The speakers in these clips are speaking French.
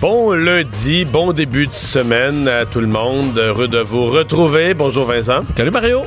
Bon lundi, bon début de semaine à tout le monde. Heureux de vous retrouver. Bonjour Vincent. Salut Mario.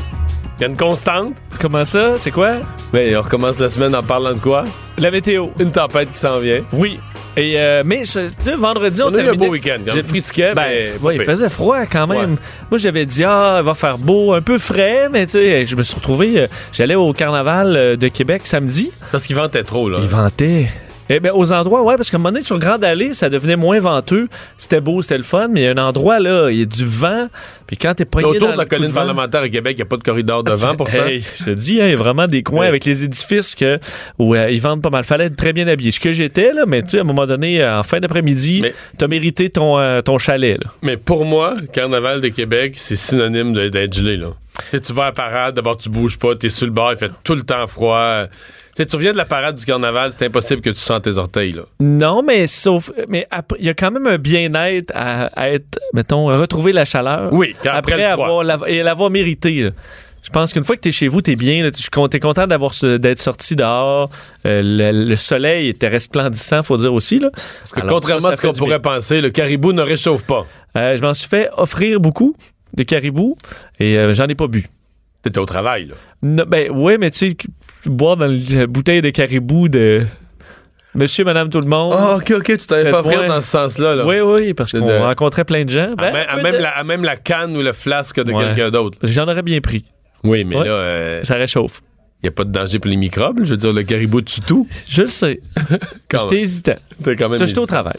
Il y a une constante. Comment ça? C'est quoi? Mais on recommence la semaine en parlant de quoi? La météo. Une tempête qui s'en vient. Oui. Et euh, mais je- tu sais, vendredi, on, On a eu un beau week-end. J'ai- On frisquait, Ben, mais... ouais, il faisait froid quand même. Ouais. Moi, j'avais dit, ah, il va faire beau, un peu frais, mais tu sais, je me suis retrouvé, euh, j'allais au carnaval euh, de Québec samedi. Parce qu'il ventait trop, là. Il ventait. Eh bien, aux endroits, ouais, parce qu'à un moment donné, sur Grande Allée, ça devenait moins venteux. C'était beau, c'était le fun, mais il y a un endroit, là, il y a du vent. Puis quand t'es pogné Autour dans de la colline de vent- parlementaire à Québec, il n'y a pas de corridor de vent, pourtant. Hey, je te dis, hein, il y a vraiment des coins Ouais. avec les édifices que, où euh, ils vendent pas mal. Fallait être très bien habillé. Ce que j'étais, là, mais tu sais, à un moment donné, euh, en fin d'après-midi, t'as mérité ton, euh, ton chalet. Là. Mais pour moi, Carnaval de Québec, c'est synonyme d'être gelé, là. Tu sais, tu vas à la parade, d'abord tu bouges pas, t'es sur le bord, il fait tout le temps froid. Tu sais, tu reviens de la parade du carnaval, c'est impossible que tu sentes tes orteils, là. Non, mais sauf, mais il y a quand même un bien-être à, à être, mettons, à retrouver la chaleur. Oui, quand- après avoir, la- et l'avoir mérité. là. Je pense qu'une fois que t'es chez vous, t'es bien. là. Tu es content d'avoir d'être sorti dehors. Euh, le, le soleil était resplendissant, faut dire aussi. Là. Parce que Alors, contrairement ça, ça à ce qu'on pourrait bien. penser, le caribou ne réchauffe pas. Euh, je m'en suis fait offrir beaucoup de caribou et euh, j'en ai pas bu. T'étais au travail, là. Non, ben oui, mais tu sais, boire dans la bouteille de caribou de Monsieur, Madame, tout le monde. Ah, ok, ok, tu t'avais pas point. dans ce sens-là, là. Oui, oui, parce qu'on De- rencontrait plein de gens. À, Ben, même, à même de- la, à même la canne ou le flasque de Ouais. quelqu'un d'autre. J'en aurais bien pris. Oui, mais Ouais. là, euh, Ça réchauffe. Il n'y a pas de danger pour les microbes. Je veux dire, le caribou tue tout. Je le sais. J'étais hésitant. T'es quand même Ça, j'étais au travail.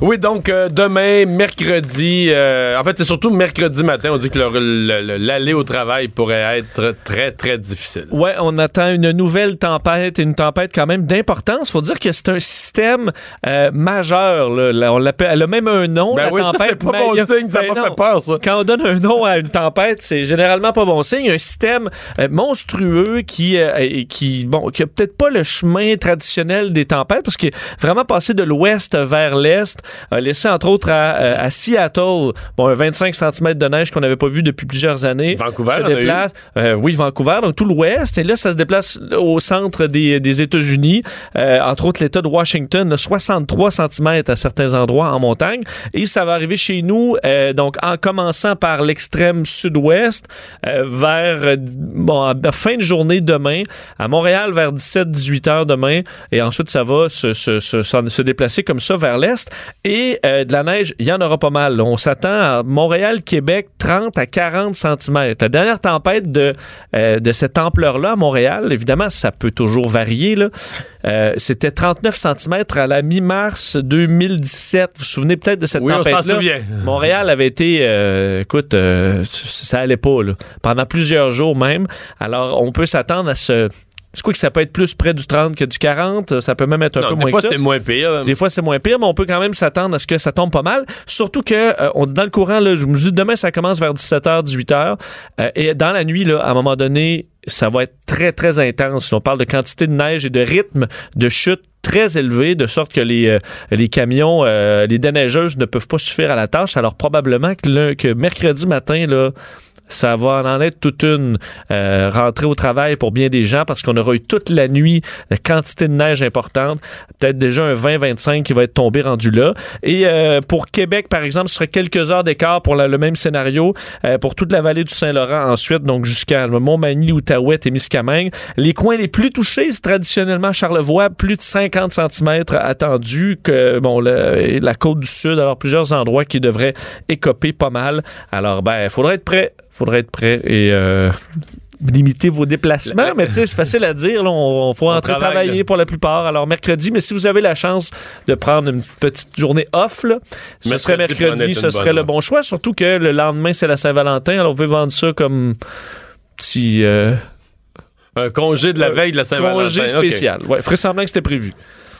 Oui, donc euh, demain, mercredi, euh, en fait, c'est surtout mercredi matin, on dit que le- le- le- l'aller au travail pourrait être très, très difficile. Ouais, on attend une nouvelle tempête, une tempête quand même d'importance. Faut dire que c'est un système euh, majeur. là. Là, on l'appelle, elle a même un nom, Ben la oui, ça, tempête. c'est pas bon il signe, ça ben m'a fait peur, ça. Quand on donne un nom à une tempête, c'est généralement pas bon signe. Un système monstrueux qui, euh, et qui, bon, qui a peut-être pas le chemin traditionnel des tempêtes, parce qu'il est vraiment passé de l'ouest vers l'est, a laissé entre autres à, euh, à Seattle, bon, un 25 cm de neige qu'on n'avait pas vu depuis plusieurs années. Vancouver, se déplace. Euh, oui, Vancouver, donc tout l'ouest. Et là, ça se déplace au centre des, des États-Unis, euh, entre autres l'État de Washington, là, 63 cm à certains endroits en montagne. Et ça va arriver chez nous, euh, donc en commençant par l'extrême sud-ouest, euh, vers euh, bon, à la fin de journée demain, à Montréal vers 17-18 heures demain. Et ensuite, ça va se, déplacer comme ça vers l'est. Et euh, de la neige, il y en aura pas mal. On s'attend à Montréal, Québec, 30 à 40 cm. La dernière tempête de, euh, de cette ampleur-là à Montréal, évidemment, ça peut toujours varier. là. Euh, C'était 39 cm à la mi-mars 2017. Vous vous souvenez peut-être de cette Oui, tempête-là? Montréal avait été, euh, écoute, euh, ça allait pas, là. Pendant plusieurs jours même. Alors, on peut s'attendre à ce. C'est quoi que ça peut être plus près du 30 que du 40? Ça peut même être un Non, peu des moins fois, que ça. c'est moins pire. Des fois, c'est moins pire, mais on peut quand même s'attendre à ce que ça tombe pas mal. Surtout que, euh, on dans le courant, là, je me dis demain, ça commence vers 17h, 18h. euh, et dans la nuit, là, à un moment donné, ça va être très, très intense. On parle de quantité de neige et de rythme de chute très élevé, de sorte que les, euh, les camions, euh, les déneigeuses ne peuvent pas suffire à la tâche. Alors, probablement que, le- que mercredi matin, là, ça va en être toute une euh, rentrée au travail pour bien des gens parce qu'on aura eu toute la nuit la quantité de neige importante, peut-être déjà un 20-25 qui va être tombé rendu là. Et euh, pour Québec, par exemple, ce serait quelques heures d'écart pour le même scénario euh, pour toute la vallée du Saint-Laurent ensuite, donc jusqu'à Montmagny, Outaouais, Témiscamingue. Les coins les plus touchés, c'est traditionnellement Charlevoix, plus de 50 cm attendus que bon le- la côte du Sud, alors plusieurs endroits qui devraient écoper pas mal. Alors ben, il faudrait être prêt, faudrait être prêt et euh, limiter vos déplacements, mais tu sais, c'est facile à dire. Là, on, on faut entrer travaille, travailler là. pour la plupart. Alors mercredi, mais si vous avez la chance de prendre une petite journée off, là, ce Mercredi serait mercredi, ce serait le bon choix. Surtout que le lendemain, c'est la Saint-Valentin. Alors, on veut vendre ça comme petit euh, Un congé de la veille de la Saint-Valentin. congé OK. spécial. Ouais, ferait semblant que c'était prévu.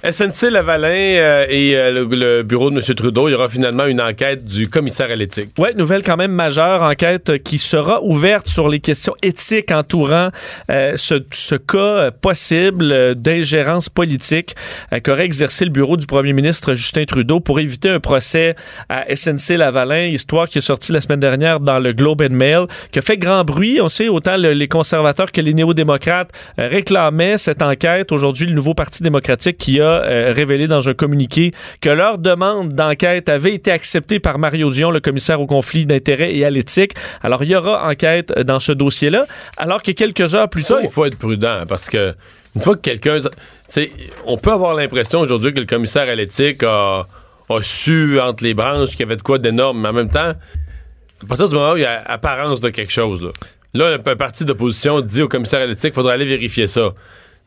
SNC Lavalin euh, et euh, le, bureau de M. Trudeau, il y aura finalement une enquête du commissaire à l'éthique. Ouais, nouvelle quand même majeure, enquête qui sera ouverte sur les questions éthiques entourant euh, ce, cas euh, possible d'ingérence politique qu'aurait exercé le bureau du premier ministre Justin Trudeau pour éviter un procès à SNC Lavalin, histoire qui est sortie la semaine dernière dans le Globe and Mail, qui a fait grand bruit. On sait autant le- les conservateurs que les néo-démocrates réclamaient cette enquête. Aujourd'hui, le nouveau Parti démocratique qui a euh, révélé dans un communiqué que leur demande d'enquête avait été acceptée par Mario Dion, le commissaire au conflit d'intérêts et à l'éthique. Alors, il y aura enquête dans ce dossier-là. Alors que quelques heures plus Ça, tôt... il faut être prudent parce que une fois que quelqu'un. On peut avoir l'impression aujourd'hui que le commissaire à l'éthique a, a su entre les branches qu'il y avait de quoi d'énorme, mais en même temps, à partir du moment où il y a apparence de quelque chose, là, là un parti d'opposition dit au commissaire à l'éthique qu'il faudrait aller vérifier ça.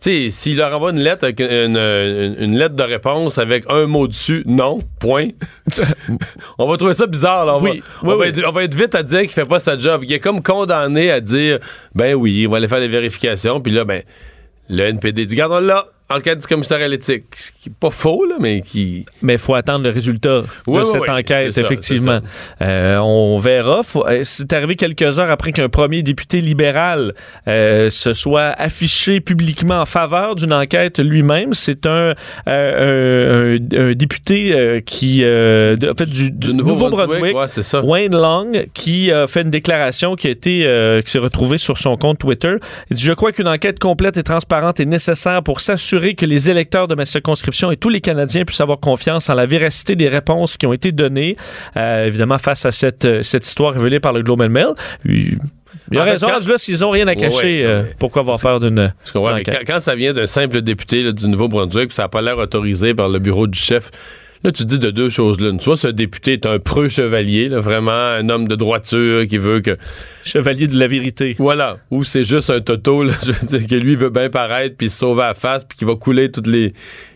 Tu sais, s'il leur envoie une lettre avec une, une- une lettre de réponse avec un mot dessus, non, point. on va trouver ça bizarre, là. On, Oui, va, oui, on va oui. être, on va être vite à dire qu'il fait pas sa job. Il est comme condamné à dire, ben oui, on va aller faire des vérifications. Puis là, ben, le NPD dit, regarde, on l'a, enquête du commissaire à l'éthique. Ce qui est pas faux, là, mais qui. Mais il faut attendre le résultat Oui, de oui, cette oui, enquête, ça, effectivement. Euh, on verra. Faut- euh, C'est arrivé quelques heures après qu'un premier député libéral euh, se soit affiché publiquement en faveur d'une enquête lui-même. C'est un, euh, un, un- un député qui, de- en fait, du, du Du Nouveau-Brunswick, ouais. Wayne Long, qui a fait une déclaration qui a été, qui s'est retrouvée sur son compte Twitter. Il dit Je crois qu'une enquête complète et transparente est nécessaire pour s'assurer que les électeurs de ma circonscription et tous les Canadiens puissent avoir confiance en la véracité des réponses qui ont été données. Euh, évidemment, face à cette, euh, cette histoire révélée par le Globe and Mail. Il il a En fait, raison, quand- là, s'ils ont rien à Ouais, cacher, ouais, euh, ouais. pourquoi avoir peur d'une. Quand, quand ça vient d'un simple député là, du Nouveau-Brunswick, puis ça n'a pas l'air autorisé par le bureau du chef, là, tu te dis de deux choses l'une. Soit ce député est un preux chevalier, là, vraiment un homme de droiture qui veut que. Chevalier de la vérité. Voilà. Ou c'est juste un toto, là, je veux dire, que lui veut bien paraître, puis se sauver à la face, puis qui va couler toutes les,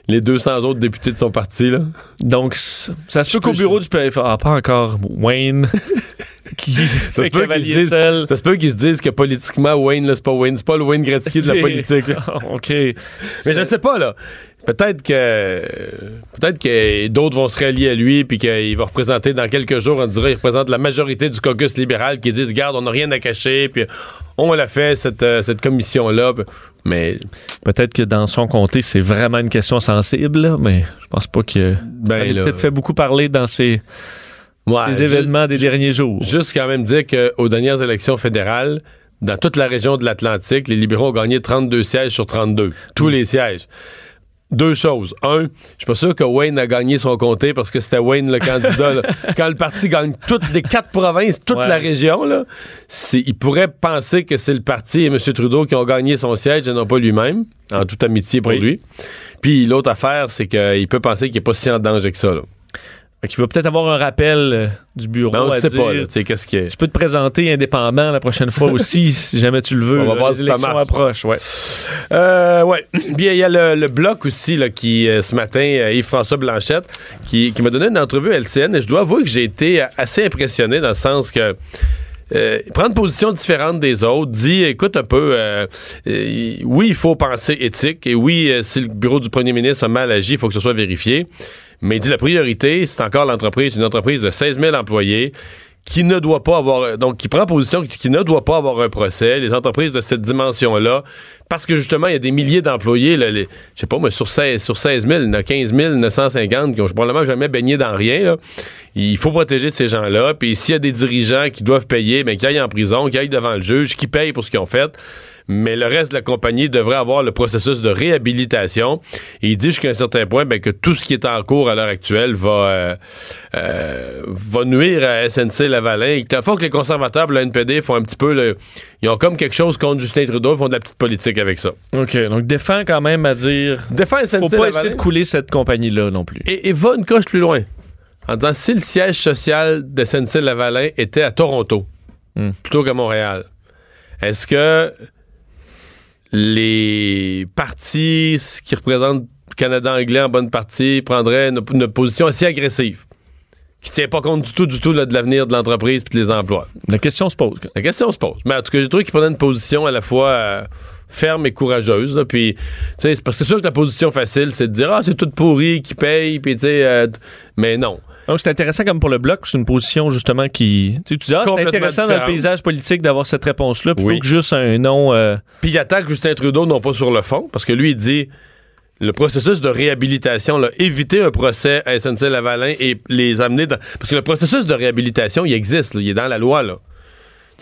les 200 autres députés de son parti, là. Donc, ça se peut qu'au bureau du PFA, ah, pas encore Wayne, qui Ça fait se peut qu'ils se seul. Ça se peut qu'ils se disent que politiquement, Wayne, là, c'est pas Wayne, c'est pas le Wayne Gretzky de la politique. là. OK. Mais je sais pas, là. Peut-être que peut-être que d'autres vont se rallier à lui puis qu'il va représenter dans quelques jours, on dirait, il représente la majorité du caucus libéral qui disent Regarde, on n'a rien à cacher, puis on l'a fait, cette, euh, cette commission-là. Mais Peut-être que dans son comté, c'est vraiment une question sensible, là, mais je pense pas que. ben, a là, peut-être fait beaucoup parler dans ces, ouais, ces événements des derniers jours. Juste quand même dire qu'aux dernières élections fédérales, dans toute la région de l'Atlantique, les libéraux ont gagné 32 sièges sur 32. Tous les sièges. Deux choses. Un, je suis pas sûr que Wayne a gagné son comté parce que c'était Wayne le candidat. là. Quand le parti gagne toutes les quatre provinces, toute Ouais. la région, là, il pourrait penser que c'est le parti et M. Trudeau qui ont gagné son siège et non pas lui-même, en toute amitié pour Oui. lui. Puis l'autre affaire, c'est qu'il peut penser qu'il n'est pas si en danger que ça. Là. Fait qu'il va peut-être avoir un rappel euh, du bureau. Mais on à ne sait dire, pas. là, qu'est-ce Tu peux te présenter indépendant la prochaine fois aussi, si jamais tu le veux. On va là, voir les si ça marche. approchent, ouais. Euh, ouais. Bien, il y a le, le bloc aussi là, qui, euh, ce matin, Yves-François Blanchette, qui, qui m'a donné une entrevue à LCN et je dois avouer que j'ai été assez impressionné dans le sens que. Euh, il prend une position différente des autres, dit écoute un peu, euh, euh, oui, il faut penser éthique, et oui, si le bureau du premier ministre a mal agi, il faut que ce soit vérifié. Mais il dit la priorité, c'est encore l'entreprise, une entreprise de 16 000 employés qui ne doit pas avoir, donc qui prend position qui, qui ne doit pas avoir un procès, les entreprises de cette dimension-là, parce que justement, il y a des milliers d'employés, là, les- je sais pas, moi, sur 16, sur 16 000, il y en a 15 950 qui ont probablement jamais baigné dans rien. Il faut protéger ces gens-là, puis s'il y a des dirigeants qui doivent payer, ben, qu'ils aillent en prison, qu'ils aillent devant le juge, qu'ils payent pour ce qu'ils ont fait. Mais le reste de la compagnie devrait avoir le processus de réhabilitation. Et il dit jusqu'à un certain point ben, que tout ce qui est en cours à l'heure actuelle va, euh, euh, va nuire à SNC Lavalin. Il faut que les conservateurs, le NPD, font un petit peu le, ils ont comme quelque chose contre Justin Trudeau, ils font de la petite politique avec ça. OK. Donc, défend quand même à dire. Défends SNC Faut pas Lavalin essayer de couler cette compagnie-là non plus. et, et va une coche plus loin. En disant si le siège social de SNC Lavalin était à Toronto Hmm. plutôt qu'à Montréal, est-ce que les partis qui représentent le Canada anglais en bonne partie prendraient une, une position assez agressive qui tient pas compte du tout, du tout là, de l'avenir de l'entreprise et des emplois? La question se pose. La question se pose. Mais en tout cas, j'ai trouvé qu'ils prenaient une position à la fois euh, ferme et courageuse. là. Puis, c'est parce que c'est sûr que la position facile, c'est de dire ah c'est tout pourri qui paye, puis euh, mais non. Donc, c'est intéressant comme pour le bloc, c'est une position justement qui. Tu dis, ah, c'est intéressant dans le paysage politique d'avoir cette réponse-là plutôt Oui. que juste un nom. euh, Puis il attaque Justin Trudeau non pas sur le fond, parce que lui il dit le processus de réhabilitation, là, éviter un procès à SNC-Lavalin et les amener dans... Parce que le processus de réhabilitation, il existe, là, il est dans la loi, là.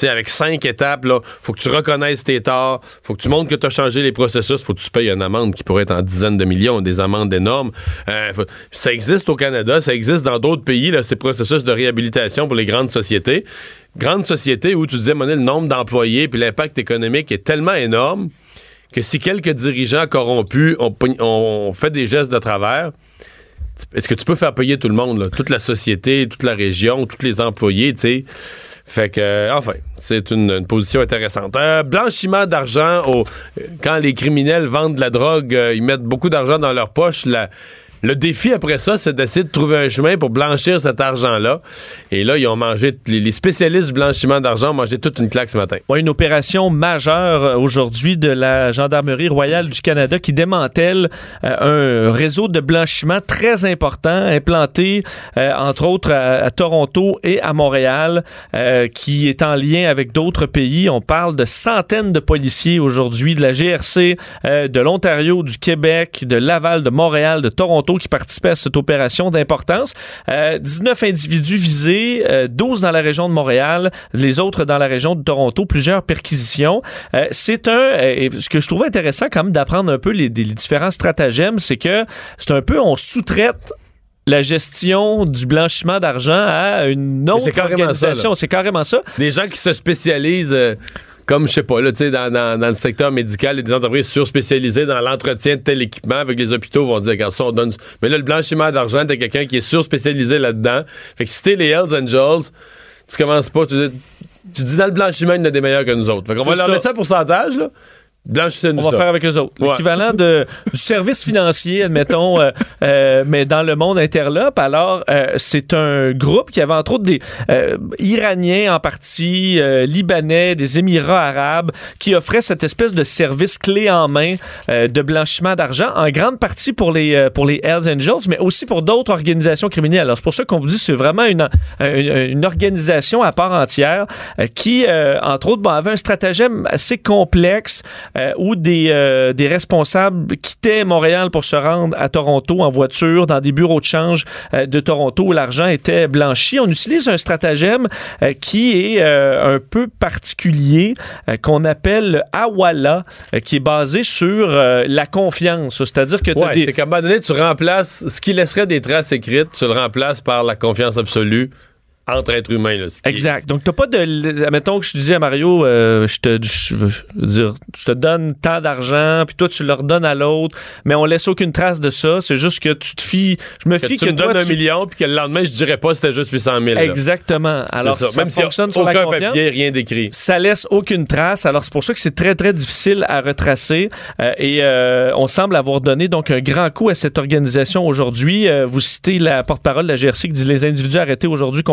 Avec cinq étapes, là, faut que tu reconnaisses tes torts, faut que tu montres que tu as changé les processus, faut que tu payes une amende qui pourrait être en dizaines de millions, des amendes énormes. Euh, ça existe au Canada, ça existe dans d'autres pays, là, ces processus de réhabilitation pour les grandes sociétés. Grandes sociétés où tu disais, Monet, le nombre d'employés puis l'impact économique est tellement énorme que si quelques dirigeants corrompus ont, fait des gestes de travers, est-ce que tu peux faire payer tout le monde, toute la société, toute la région, tous les employés, tu? Fait que, euh, enfin, c'est une, position intéressante. Euh, blanchiment d'argent, quand les criminels vendent de la drogue, euh, ils mettent beaucoup d'argent dans leur poche. Le défi après ça, c'est d'essayer de trouver un chemin pour blanchir cet argent-là. Et là, ils ont mangé, les, spécialistes du blanchiment d'argent ont mangé toute une claque ce matin. Ouais, une opération majeure euh, aujourd'hui de la Gendarmerie royale du Canada qui démantèle euh, un réseau de blanchiment très important implanté euh, entre autres à, Toronto et à Montréal qui est en lien avec d'autres pays. On parle de centaines de policiers aujourd'hui de la GRC, de l'Ontario, du Québec, de Laval, de Montréal, de Toronto qui participaient à cette opération d'importance. Euh, 19 individus visés, euh, 12 dans la région de Montréal, les autres dans la région de Toronto, plusieurs perquisitions. Euh, c'est un, euh, ce que je trouve intéressant quand même d'apprendre un peu les, les différents stratagèmes, c'est que c'est un peu, on sous-traite la gestion du blanchiment d'argent à une autre organisation. C'est carrément ça. Des gens qui se spécialisent, euh, comme, je sais pas, là, tu sais, dans, dans- dans le secteur médical, et des entreprises surspécialisées dans l'entretien de tel équipement avec les hôpitaux vont dire, ça, on donne. Mais là, le blanchiment d'argent, t'as quelqu'un qui est surspécialisé là-dedans. Fait que si t'es les Hells Angels, tu commences pas, tu dis, tu dis dans le blanchiment, il y en a des meilleurs que nous autres. Fait qu'on va leur ça. laisser un pourcentage, là. Blanchissez-nous On va ça. faire avec eux autres. Ouais. L'équivalent de, du service financier, admettons, euh, euh, mais dans le monde interlope. Alors, euh, c'est un groupe qui avait entre autres des Iraniens en partie, Libanais, des Émirats arabes, qui offraient cette espèce de service clé en main de blanchiment d'argent, en grande partie pour les, pour les Hells Angels, mais aussi pour d'autres organisations criminelles. Alors, c'est pour ça qu'on vous dit c'est vraiment une, une, une organisation à part entière qui, entre autres, bon, avait un stratagème assez complexe euh, où des, euh, des responsables quittaient Montréal pour se rendre à Toronto en voiture, dans des bureaux de change euh, de Toronto où l'argent était blanchi. On utilise un stratagème euh, qui est euh, un peu particulier, euh, qu'on appelle le Awala, euh, qui est basé sur euh, la confiance. C'est-à-dire que Ouais, des... c'est qu'à un moment donné, tu remplaces ce qui laisserait des traces écrites, tu le remplaces par la confiance absolue entre êtres humains. Là, qui est- Exact. Donc, t'as pas de. Mettons que je disais à Mario, euh, je te, je, je veux dire, je te donne tant d'argent, puis toi, tu le redonnes à l'autre, mais on laisse aucune trace de ça. C'est juste que tu te fies. Je me Que fie tu que, me toi, donnes un million, puis que le lendemain, je dirais pas c'était juste 800 000. là. Exactement. Alors, ça, Même a fonctionne sur la aucun confiance. papier, rien d'écrit. Ça laisse aucune trace. Alors, c'est pour ça que c'est très, très difficile à retracer. Euh, et euh, on semble avoir donné donc un grand coup à cette organisation aujourd'hui. Vous citez la porte-parole de la GRC qui dit les individus arrêtés aujourd'hui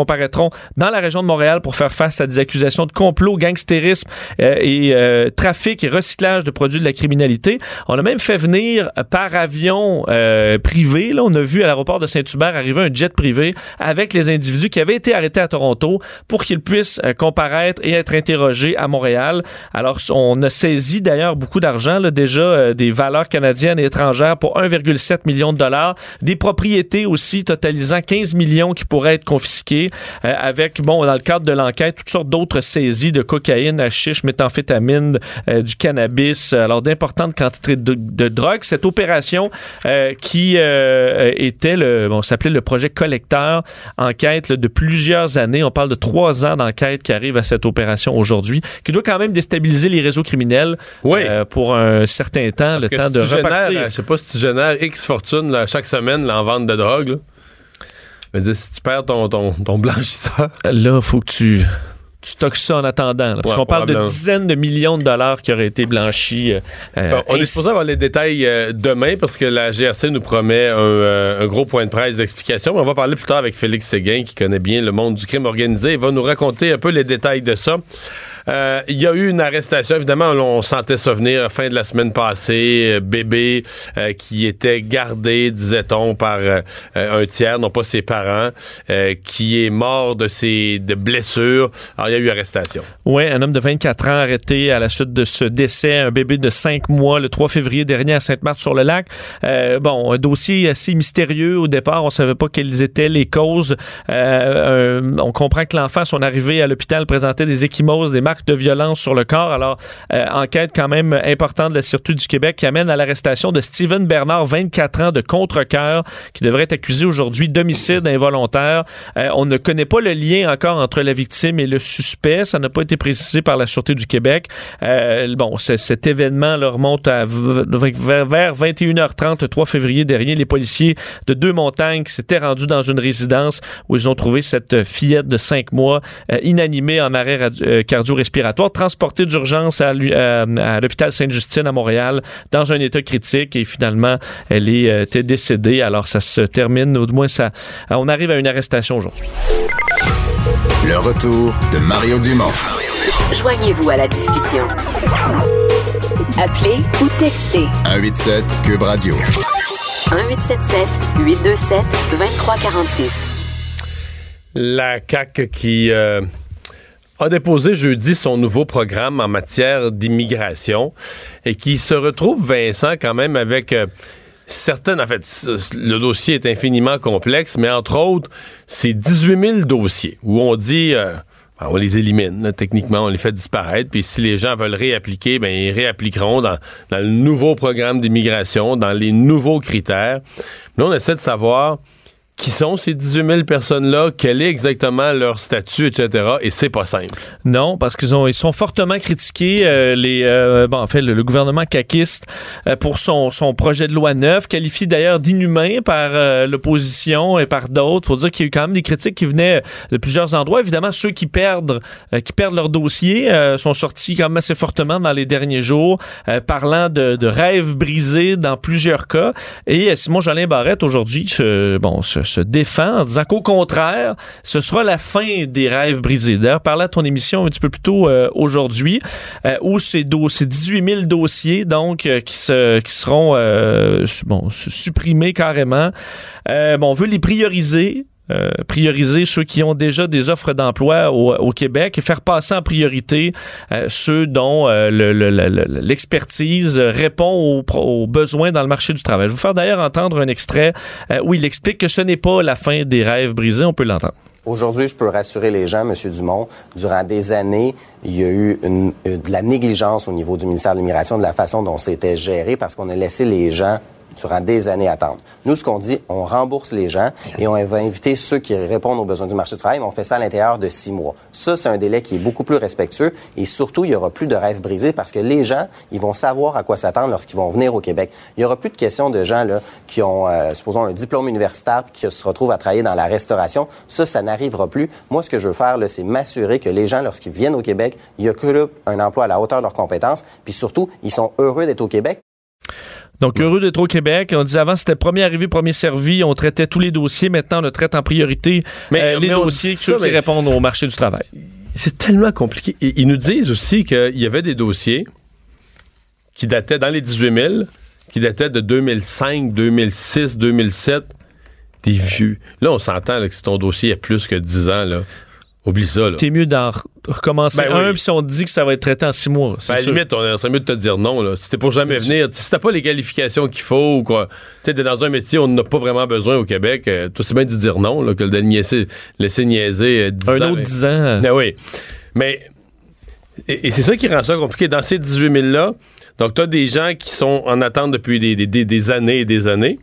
dans la région de Montréal pour faire face à des accusations de complot, gangstérisme euh, et euh, trafic et recyclage de produits de la criminalité. On a même fait venir par avion euh, privé. Là, on a vu à l'aéroport de Saint-Hubert arriver un jet privé avec les individus qui avaient été arrêtés à Toronto pour qu'ils puissent comparaître et être interrogés à Montréal. Alors, on a saisi d'ailleurs beaucoup d'argent, déjà des valeurs canadiennes et étrangères pour 1,7 million de dollars, des propriétés aussi totalisant 15 millions qui pourraient être confisquées, euh, avec, bon, dans le cadre de l'enquête, toutes sortes d'autres saisies de cocaïne, hashish, méthamphétamine, euh, du cannabis, euh, alors d'importantes quantités de, de drogue. Cette opération qui était le, bon, s'appelait le projet collecteur, enquête là, de plusieurs années. On parle de trois ans d'enquête qui arrive à cette opération aujourd'hui, qui doit quand même déstabiliser les réseaux criminels Oui. pour un certain temps, le Parce temps si de génères, repartir. je sais pas si tu génères X fortune là, chaque semaine là, en vente de drogue. Là. Je veux dire, si tu perds ton, ton, ton blanchisseur, Là, faut que tu tu stockes ça en attendant. là, parce Ouais, qu'on parle de dizaines de millions de dollars qui auraient été blanchis. euh, Bon, on est supposé avoir les détails euh, demain parce que la GRC nous promet un, euh, un gros point de presse d'explication. On va parler plus tard avec Félix Séguin qui connaît bien le monde du crime organisé. Il va nous raconter un peu les détails de ça. Euh, il y a eu une arrestation. Évidemment, on sentait ça venir fin de la semaine passée. Euh, bébé euh, qui était gardé, disait-on, par un tiers, non pas ses parents, qui est mort de ses de blessures. Alors, il y a eu arrestation. Oui, un homme de 24 ans arrêté à la suite de ce décès, un bébé de 5 mois le 3 février dernier à Sainte-Marthe-sur-le-Lac. bon, un dossier assez mystérieux au départ. On savait pas quelles étaient les causes. on comprend que l'enfant, son arrivée à l'hôpital, présentait des échymoses, des marques de violence sur le corps. Alors, euh, enquête quand même importante de la Sûreté du Québec qui amène à l'arrestation de Steven Bernard, 24 ans, de contre-cœur, qui devrait être accusé aujourd'hui d'homicide involontaire. Euh, on ne connaît pas le lien encore entre la victime et le suspect. Ça n'a pas été précisé par la Sûreté du Québec. Euh, bon, cet événement remonte à vers, vers 21h30 le 3 février dernier. Les policiers de Deux Montagnes qui s'étaient rendus dans une résidence où ils ont trouvé cette fillette de 5 mois inanimée en arrêt transportée d'urgence à l'hôpital Sainte-Justine à Montréal dans un état critique et finalement elle est, euh, était décédée. Alors ça se termine, ou du moins ça, on arrive à une arrestation aujourd'hui. Le retour de Mario Dumont. Joignez-vous à la discussion. Appelez ou textez. 187 Cube Radio. 1877 827 2346. La CAC qui euh, a déposé jeudi son nouveau programme en matière d'immigration et qui se retrouve, Vincent, quand même avec euh, certaines... En fait, le dossier est infiniment complexe, mais entre autres, c'est 18 000 dossiers où on dit... Euh, ben, on les élimine, techniquement, on les fait disparaître. Puis si les gens veulent réappliquer, ben ils réappliqueront dans, dans le nouveau programme d'immigration, dans les nouveaux critères. Là, on essaie de savoir qui sont ces 18 000 personnes-là, quel est exactement leur statut, etc. Et c'est pas simple. Non, parce qu'ils ont ils sont fortement critiqués euh, les euh, bon en fait le, gouvernement caquiste euh, pour son, son projet de loi neuf, qualifié d'ailleurs d'inhumain par l'opposition et par d'autres. Faut dire qu'il y a eu quand même des critiques qui venaient de plusieurs endroits. Évidemment, ceux qui perdent qui perdent leur dossier sont sortis quand même assez fortement dans les derniers jours, parlant de, de, rêves brisés dans plusieurs cas. Et Simon Jolin Barrette aujourd'hui, bon, ce, se défend en disant qu'au contraire, ce sera la fin des rêves brisés. D'ailleurs, parlais à ton émission un petit peu plus tôt euh, aujourd'hui, euh, où ces, 18 000 dossiers donc euh, qui, se, seront supprimés carrément. bon, on veut les prioriser. Euh, prioriser ceux qui ont déjà des offres d'emploi au, Québec et faire passer en priorité euh, ceux dont euh, l'expertise répond aux, besoins dans le marché du travail. Je vais vous faire d'ailleurs entendre un extrait où il explique que ce n'est pas la fin des rêves brisés. On peut l'entendre. Aujourd'hui, je peux rassurer les gens, M. Dumont, durant des années, il y a eu de la négligence au niveau du ministère de l'Immigration, de la façon dont c'était géré, parce qu'on a laissé les gens durant des années à attendre. Nous, ce qu'on dit, on rembourse les gens et on va inviter ceux qui répondent aux besoins du marché du travail, mais on fait ça à l'intérieur de six mois. Ça, c'est un délai qui est beaucoup plus respectueux et surtout, il y aura plus de rêves brisés parce que les gens, ils vont savoir à quoi s'attendre lorsqu'ils vont venir au Québec. Il y aura plus de questions de gens là qui ont, euh, supposons, un diplôme universitaire qui se retrouvent à travailler dans la restauration. Ça, ça n'arrivera plus. Moi, ce que je veux faire, c'est m'assurer que les gens, lorsqu'ils viennent au Québec, il y a un emploi à la hauteur de leurs compétences, puis surtout, ils sont heureux d'être au Québec. Donc, heureux d'être au Québec. On disait avant, c'était premier arrivé, premier servi. On traitait tous les dossiers. Maintenant, on traite en priorité mais, euh, les dossiers qui répondent au marché du travail. C'est tellement compliqué. ils nous disent aussi qu'il y avait des dossiers qui dataient dans les 18 000, qui dataient de 2005, 2006, 2007. Des vieux. Là, on s'entend que si ton dossier il y a plus que 10 ans, là, Oublie ça, là. T'es mieux d'en recommencer ben un, puis si on te dit que ça va être traité en six mois. Ben, à la limite, on serait mieux de te dire non, là. Si t'es pour jamais venir, si t'as pas les qualifications qu'il faut ou quoi, tu t'es dans un métier où on n'a pas vraiment besoin au Québec, euh, tout c'est bien de dire non, là, que de laisser, laisser niaiser euh, 10 un ans. Un autre 10 ans. Ben, oui. Mais, et, c'est ça qui rend ça compliqué. Dans ces 18 000-là, donc t'as des gens qui sont en attente depuis des, des, des années et des années.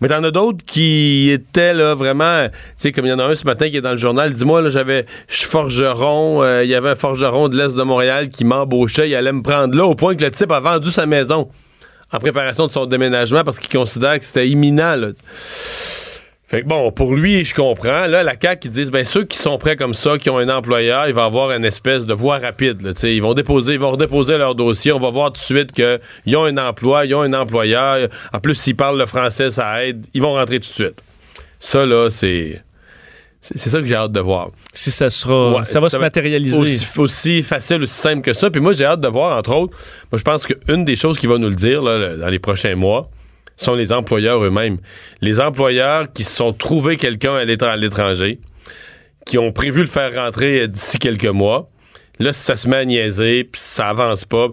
Mais t'en as d'autres qui étaient là vraiment, tu sais, comme il y en a un ce matin qui est dans le journal, dis-moi, là, j'avais, je suis forgeron, euh, il y avait un forgeron de l'Est de Montréal qui m'embauchait, il allait me prendre là au point que le type a vendu sa maison en préparation de son déménagement parce qu'il considère que c'était imminent, là. Fait que bon, pour lui, je comprends. Là, la CAQ, ils disent, ben, ceux qui sont prêts comme ça, qui ont un employeur, il va avoir une espèce de voie rapide, là, ils vont déposer, ils vont redéposer leur dossier. On va voir tout de suite qu'ils ont un emploi, ils ont un employeur. En plus, s'ils parlent le français, ça aide. Ils vont rentrer tout de suite. Ça, là, c'est, C'est ça que j'ai hâte de voir. Si ça sera, Ouais, ça va se matérialiser. Aussi, aussi facile, aussi simple que ça. Puis moi, j'ai hâte de voir, entre autres, moi, je pense qu'une des choses qui va nous le dire là, dans les prochains mois sont les employeurs eux-mêmes. Les employeurs qui se sont trouvés quelqu'un à l'étr- à l'étranger, qui ont prévu le faire rentrer euh, d'ici quelques mois. Là, si ça se met à niaiser, puis ça avance pas,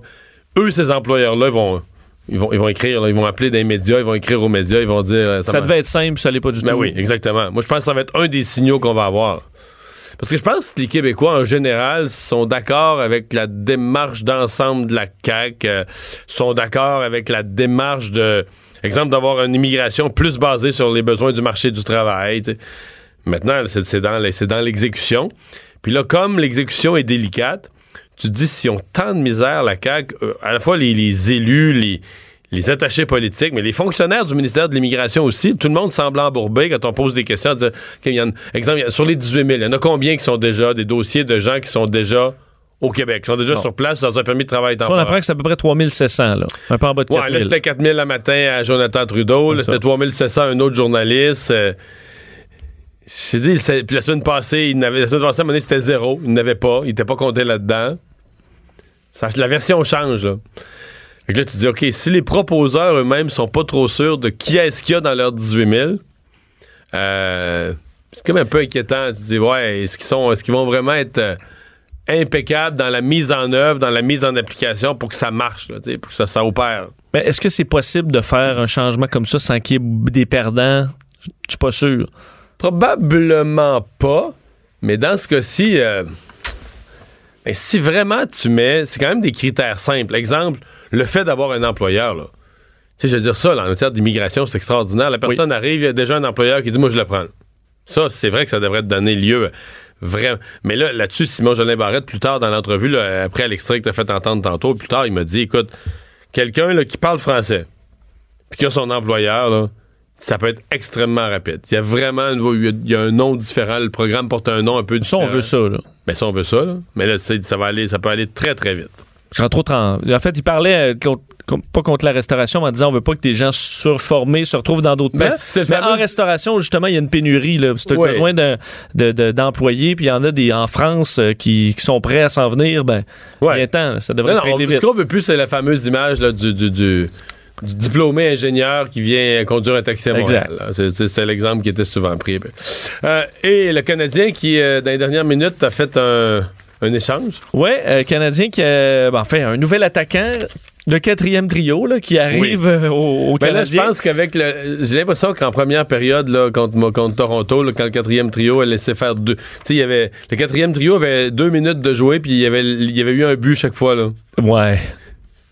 eux, ces employeurs-là, ils vont, ils vont, ils vont écrire, là, ils vont appeler des médias, ils vont écrire aux médias, ils vont dire... euh, ça devait être simple, ça l'est pas du ben tout. oui, exactement. Moi, je pense que ça va être un des signaux qu'on va avoir. Parce que je pense que les Québécois, en général, sont d'accord avec la démarche d'ensemble de la CAQ, euh, sont d'accord avec la démarche de, exemple, d'avoir une immigration plus basée sur les besoins du marché du travail. Maintenant, c'est dans, l'exécution. Puis là, comme l'exécution est délicate, tu te dis, si on tant de misère, la CAQ, euh, à la fois les, élus, les, attachés politiques, mais les fonctionnaires du ministère de l'Immigration aussi, tout le monde semble embourbé quand on pose des questions. Exemple, sur les 18 000, il y en a combien qui sont déjà des dossiers de gens qui sont déjà au Québec, qui sont déjà Bon. sur place dans un permis de travail Ça, on temporaire? apprend que c'est à peu près 3700, là. Un peu en bas de Ouais, là, 4000. c'était 4000 le matin à Jonathan Trudeau. Là, c'était 3700 un autre journaliste. Euh, c'est dit, c'est- puis la semaine passée, il n'avait, la semaine passée, à un moment donné, c'était zéro. Il n'avait pas. Il n'était pas compté là-dedans. Ça, la version change, là. Fait que là, tu dis, OK, si les proposeurs eux-mêmes sont pas trop sûrs de qui est-ce qu'il y a dans leurs 18 000, euh, c'est comme un peu inquiétant. Tu te dis, ouais, est-ce qu'ils sont, est-ce qu'ils vont vraiment être impeccables dans la mise en œuvre, dans la mise en application pour que ça marche, là, pour que ça, ça opère? Ben, Est-ce que c'est possible de faire un changement comme ça sans qu'il y ait des perdants? Je suis pas sûr. Probablement pas, mais dans ce cas-ci, euh, ben, si vraiment tu mets, c'est quand même des critères simples. Exemple, le fait d'avoir un employeur, là. Tu sais, je veux dire ça, là, en matière d'immigration, c'est extraordinaire. La personne arrive, il y a déjà un employeur qui dit, moi, je le prends. Ça, c'est vrai que ça devrait te donner lieu. Vraiment. Mais là, là-dessus, Simon Jolin Barrette, plus tard dans l'entrevue, là, après l'extrait que tu as fait entendre tantôt, plus tard, il m'a dit, écoute, quelqu'un là, qui parle français, puis qui a son employeur, là, ça peut être extrêmement rapide. Il y a vraiment une- il y a un nom différent. Le programme porte un nom un peu Ça, différent. on veut ça, là. Mais ça, on veut ça. Là. Mais là, ça va aller, ça peut aller très, très vite. Qu'entre autres, en, en fait, il parlait, euh, pas contre la restauration, mais en disant on veut pas que des gens surformés se retrouvent dans d'autres Ben, le Mais fameux- en restauration, justement, il y a une pénurie. Là. Si tu as Ouais. besoin de- de- de- d'employés, puis il y en a des en France euh, qui, qui sont prêts à s'en venir, ben, Ouais. bien temps, ça devrait Non, se non, régler ce qu'on veut plus, c'est la fameuse image là, du, du- du- du diplômé ingénieur qui vient conduire un taxi à Montréal. C'est- l'exemple qui était souvent pris. Euh, et le Canadien qui, euh, dans les dernières minutes, a fait un, un échange. Ouais, euh, Canadien qui a ben, enfin, un nouvel attaquant, le quatrième trio là, qui arrive euh, au, au Ben là, je pense qu'avec le. J'ai l'impression qu'en première période, là, contre, contre Toronto, là, quand le quatrième trio a laissé faire deux. Tu sais, il y avait. Le quatrième trio avait deux minutes de jouer, puis il y avait, il y avait eu un but chaque fois, là. Ouais,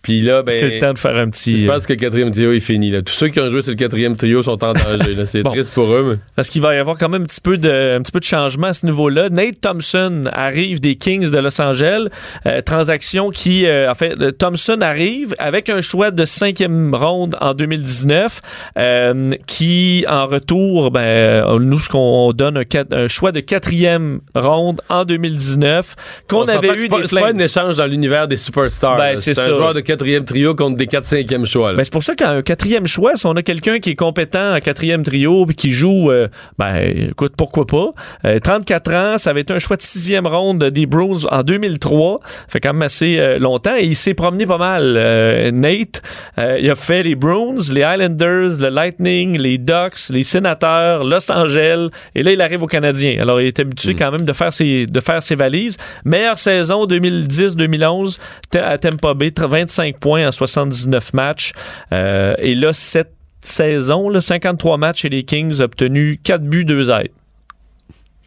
Puis là, ben. c'est le temps de faire un petit... Je euh, pense que le quatrième trio est fini. Là. Tous ceux qui ont joué sur le quatrième trio sont en danger. C'est Bon. triste pour eux. mais- Parce qu'il va y avoir quand même un petit peu de, un petit peu de changement à ce niveau-là. Nate Thompson arrive des Kings de Los Angeles. Euh, transaction qui, euh, en fait, le Thompson arrive avec un choix de cinquième ronde en 2019, euh, qui, en retour, ben, euh, nous, ce qu'on donne un, choix de quatrième ronde en 2019, qu'on avait eu c'est pas, des c'est pas un échange dans l'univers des superstars. Ben, c'est un joueur de quatrième trio contre des 4-5e choix. Ben, c'est pour ça qu'un quatrième choix, si on a quelqu'un qui est compétent en quatrième trio puis qui joue, euh, ben écoute, pourquoi pas. Euh, 34 ans, ça avait été un choix de sixième ronde des Bruins en 2003. fait quand même assez euh, longtemps et il s'est promené pas mal. euh, Nate, Euh, il a fait les Bruins, les Islanders, le Lightning, les Ducks, les Sénateurs, Los Angeles et là il arrive au Canadien. Alors il est habitué quand même de faire ses de faire ses valises. Meilleure saison 2010-2011 t- à Tampa Bay, 25 points en 79 matchs. Euh, et là, cette saison, là, 53 matchs chez les Kings, obtenu 4 buts, 2 aides.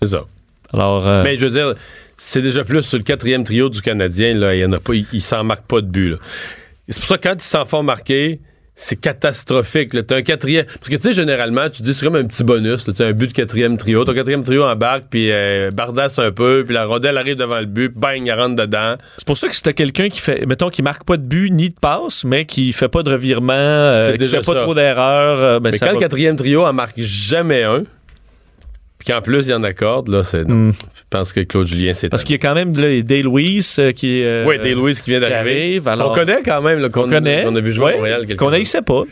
C'est ça. Alors, euh, Mais je veux dire, c'est déjà plus sur le quatrième trio du Canadien. Là, il il s'en marque pas de but. Et C'est pour ça que quand ils s'en font marquer, c'est catastrophique. T'as un quatrième. Parce que tu sais, généralement, tu dis c'est comme un petit bonus. Tu as un but de quatrième trio. Ton quatrième trio embarque, puis euh, bardasse un peu, puis la rondelle arrive devant le but, bang, elle rentre dedans. c'est pour ça que si t'as quelqu'un qui fait, mettons, qui marque pas de but ni de passe, mais qui fait pas de revirement, euh, C'est qui déjà fait pas ça. trop d'erreurs, euh, ben, Mais quand le quatrième trio en marque jamais un, puis qu'en plus il y en accorde, là, c'est. Mm. Je pense que Claude Julien, c'est. Parce qu'il y a quand même là, Dale Lewis euh, qui est. euh, Oui, Dale Louis qui vient d'arriver. arrive. Alors, On connaît quand même, là, qu'on on connaît. qu'on a vu jouer Ouais, à Montréal. Qu'on haïssait pas.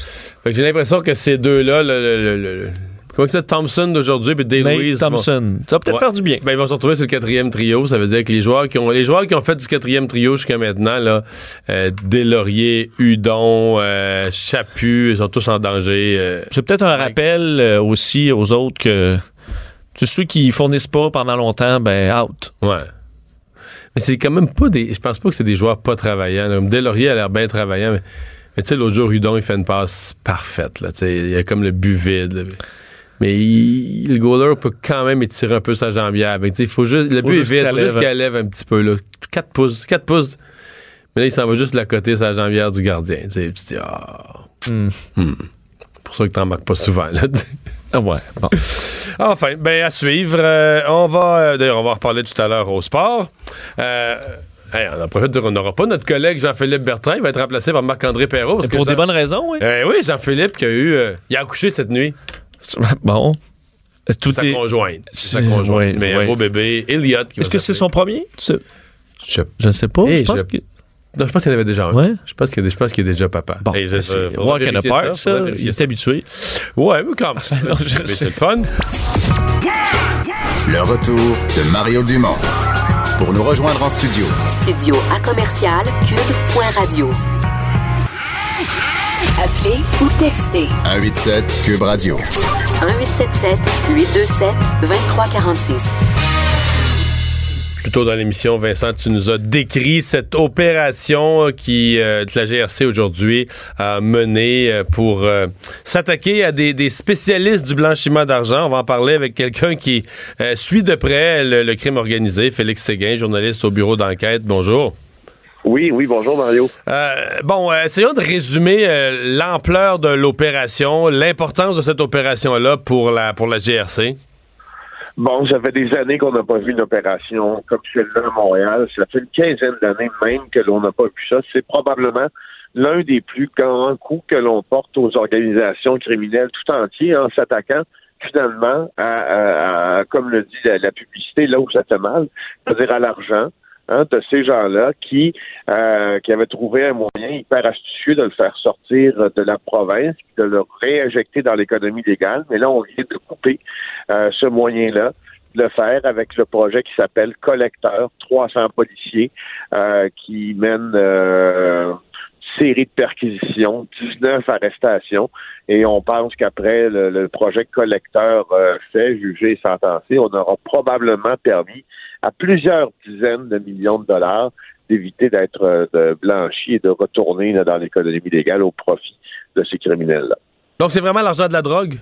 Fait que j'ai l'impression que ces deux-là, le- le- le- le- Quoi que c'est Thompson d'aujourd'hui, puis Nate Louise. Thompson. Ça va peut-être Ouais. faire du bien. Ben, ils vont se retrouver sur le quatrième trio. Ça veut dire que les joueurs qui ont, les joueurs qui ont fait du quatrième trio jusqu'à maintenant, là, euh, Deslauriers, Hudon, euh, Chaput, ils sont tous en danger. euh. C'est peut-être un rappel euh, aussi aux autres que tous ceux qui fournissent pas pendant longtemps, ben out. ouais. Mais c'est quand même pas des. Je pense pas que c'est des joueurs pas travaillants. là. Comme Deslauriers a l'air bien travaillant, mais, mais tu sais, l'autre jour, Hudon, il fait une passe parfaite. Là, il y a comme le but vide. là. Mais il- le goaler peut quand même étirer un peu sa jambière. Mais faut juste. Le Faut but juste est vide. qu'il Il faut juste qu'elle lève un petit peu. Là. 4 pouces. 4 pouces. Mais là, il s'en va juste de la côté sa jambière du gardien. Tu tu dis, ah. C'est pour ça que t'en marques pas souvent. Là. Ah ouais, bon. Enfin, ben à suivre. Euh, on va euh, d'ailleurs on va reparler tout à l'heure au sport. Euh, hey, on en profite de dire, on n'aura pas notre collègue Jean-Philippe Bertrand. Il va être remplacé par Marc-André Perrault. parce pour que des Jean- bonnes raisons, oui. Euh, oui, Jean-Philippe qui a eu. euh, il a accouché cette nuit. Bon. Tout Sa est... conjointe. Sa conjointe. Mais un beau bébé, Elliot. Est-ce que c'est son premier? Tu sais- Je, ne sais pas. Eh, je pense je- que... non, je pense qu'il y en avait déjà un. Ouais. Je pense qu'il je pense qu'il est déjà papa. Bon, je- ben, c'est walk in vérifier park, ça. Il est habitué. Ouais, mais quand même. C'est le fun. Le retour de Mario Dumont. Pour nous rejoindre en studio, Studio à commercial cube.radio. Appelez ou textez 187 Cube Radio. 1877 827 2346. Plus tôt dans l'émission, Vincent, tu nous as décrit cette opération qui, euh, que la GRC aujourd'hui a menée euh, pour euh, s'attaquer à des, des spécialistes du blanchiment d'argent. On va en parler avec quelqu'un qui euh, suit de près le, le crime organisé, Félix Séguin, journaliste au bureau d'enquête. Bonjour. Oui, oui, bonjour Mario. Euh, bon, euh, essayons de résumer euh, l'ampleur de l'opération, l'importance de cette opération-là pour la, pour la GRC. Bon, ça fait des années qu'on n'a pas vu une opération comme celle-là à Montréal. Ça fait une quinzaine d'années même que l'on n'a pas vu ça. C'est probablement l'un des plus grands coups que l'on porte aux organisations criminelles tout entier en s'attaquant finalement à, à- à, comme le dit la, la publicité, là où ça fait mal, c'est-à-dire à l'argent. Hein, de ces gens-là qui, euh, qui avaient trouvé un moyen hyper astucieux de le faire sortir de la province, de le réinjecter dans l'économie légale. Mais là, on vient de couper euh, ce moyen-là de le faire avec le projet qui s'appelle Collecteur, 300 policiers euh, qui mènent série de perquisitions, 19 arrestations, et on pense qu'après le, le projet collecteur euh, fait, jugé et sentencé, on aura probablement permis à plusieurs dizaines de millions de dollars d'éviter d'être euh, blanchis et de retourner là, dans l'économie légale au profit de ces criminels-là. Donc, c'est vraiment l'argent de la drogue?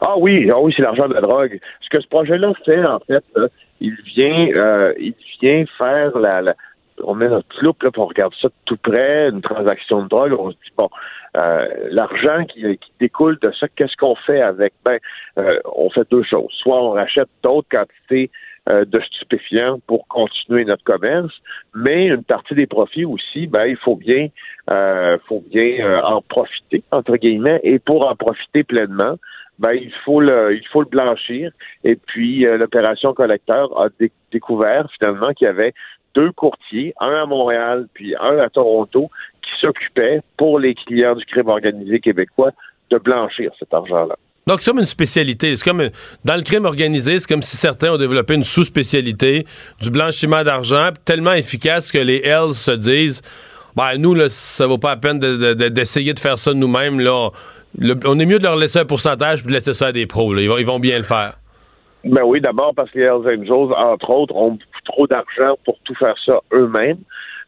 Ah oui, ah oui, c'est l'argent de la drogue. Ce que ce projet-là fait, en fait, là, il vient, euh, il vient faire la, la- on met notre loupe là, on regarde ça de tout près, une transaction de drogue, on se dit bon, euh, l'argent qui, qui découle de ça, qu'est-ce qu'on fait avec? Ben, euh, on fait deux choses. Soit on rachète d'autres quantités euh, de stupéfiants pour continuer notre commerce, mais une partie des profits aussi, ben il faut bien, euh, faut bien euh, en profiter entre guillemets, et pour en profiter pleinement, ben il faut le, il faut le blanchir. Et puis euh, l'opération collecteur a dé- découvert finalement qu'il y avait deux courtiers, un à Montréal puis un à Toronto, qui s'occupaient pour les clients du crime organisé québécois de blanchir cet argent-là. Donc, c'est comme une spécialité. C'est comme dans le crime organisé, c'est comme si certains ont développé une sous-spécialité du blanchiment d'argent tellement efficace que les Hells se disent ben, nous, là, ça vaut pas la peine de- de- de- d'essayer de, faire ça nous-mêmes. Là. Le- on est mieux de leur laisser un pourcentage puis de laisser ça à des pros. là. Ils, vont, ils vont bien le faire. Ben oui, d'abord parce que les Hells Angels, entre autres, ont trop d'argent pour tout faire ça eux-mêmes.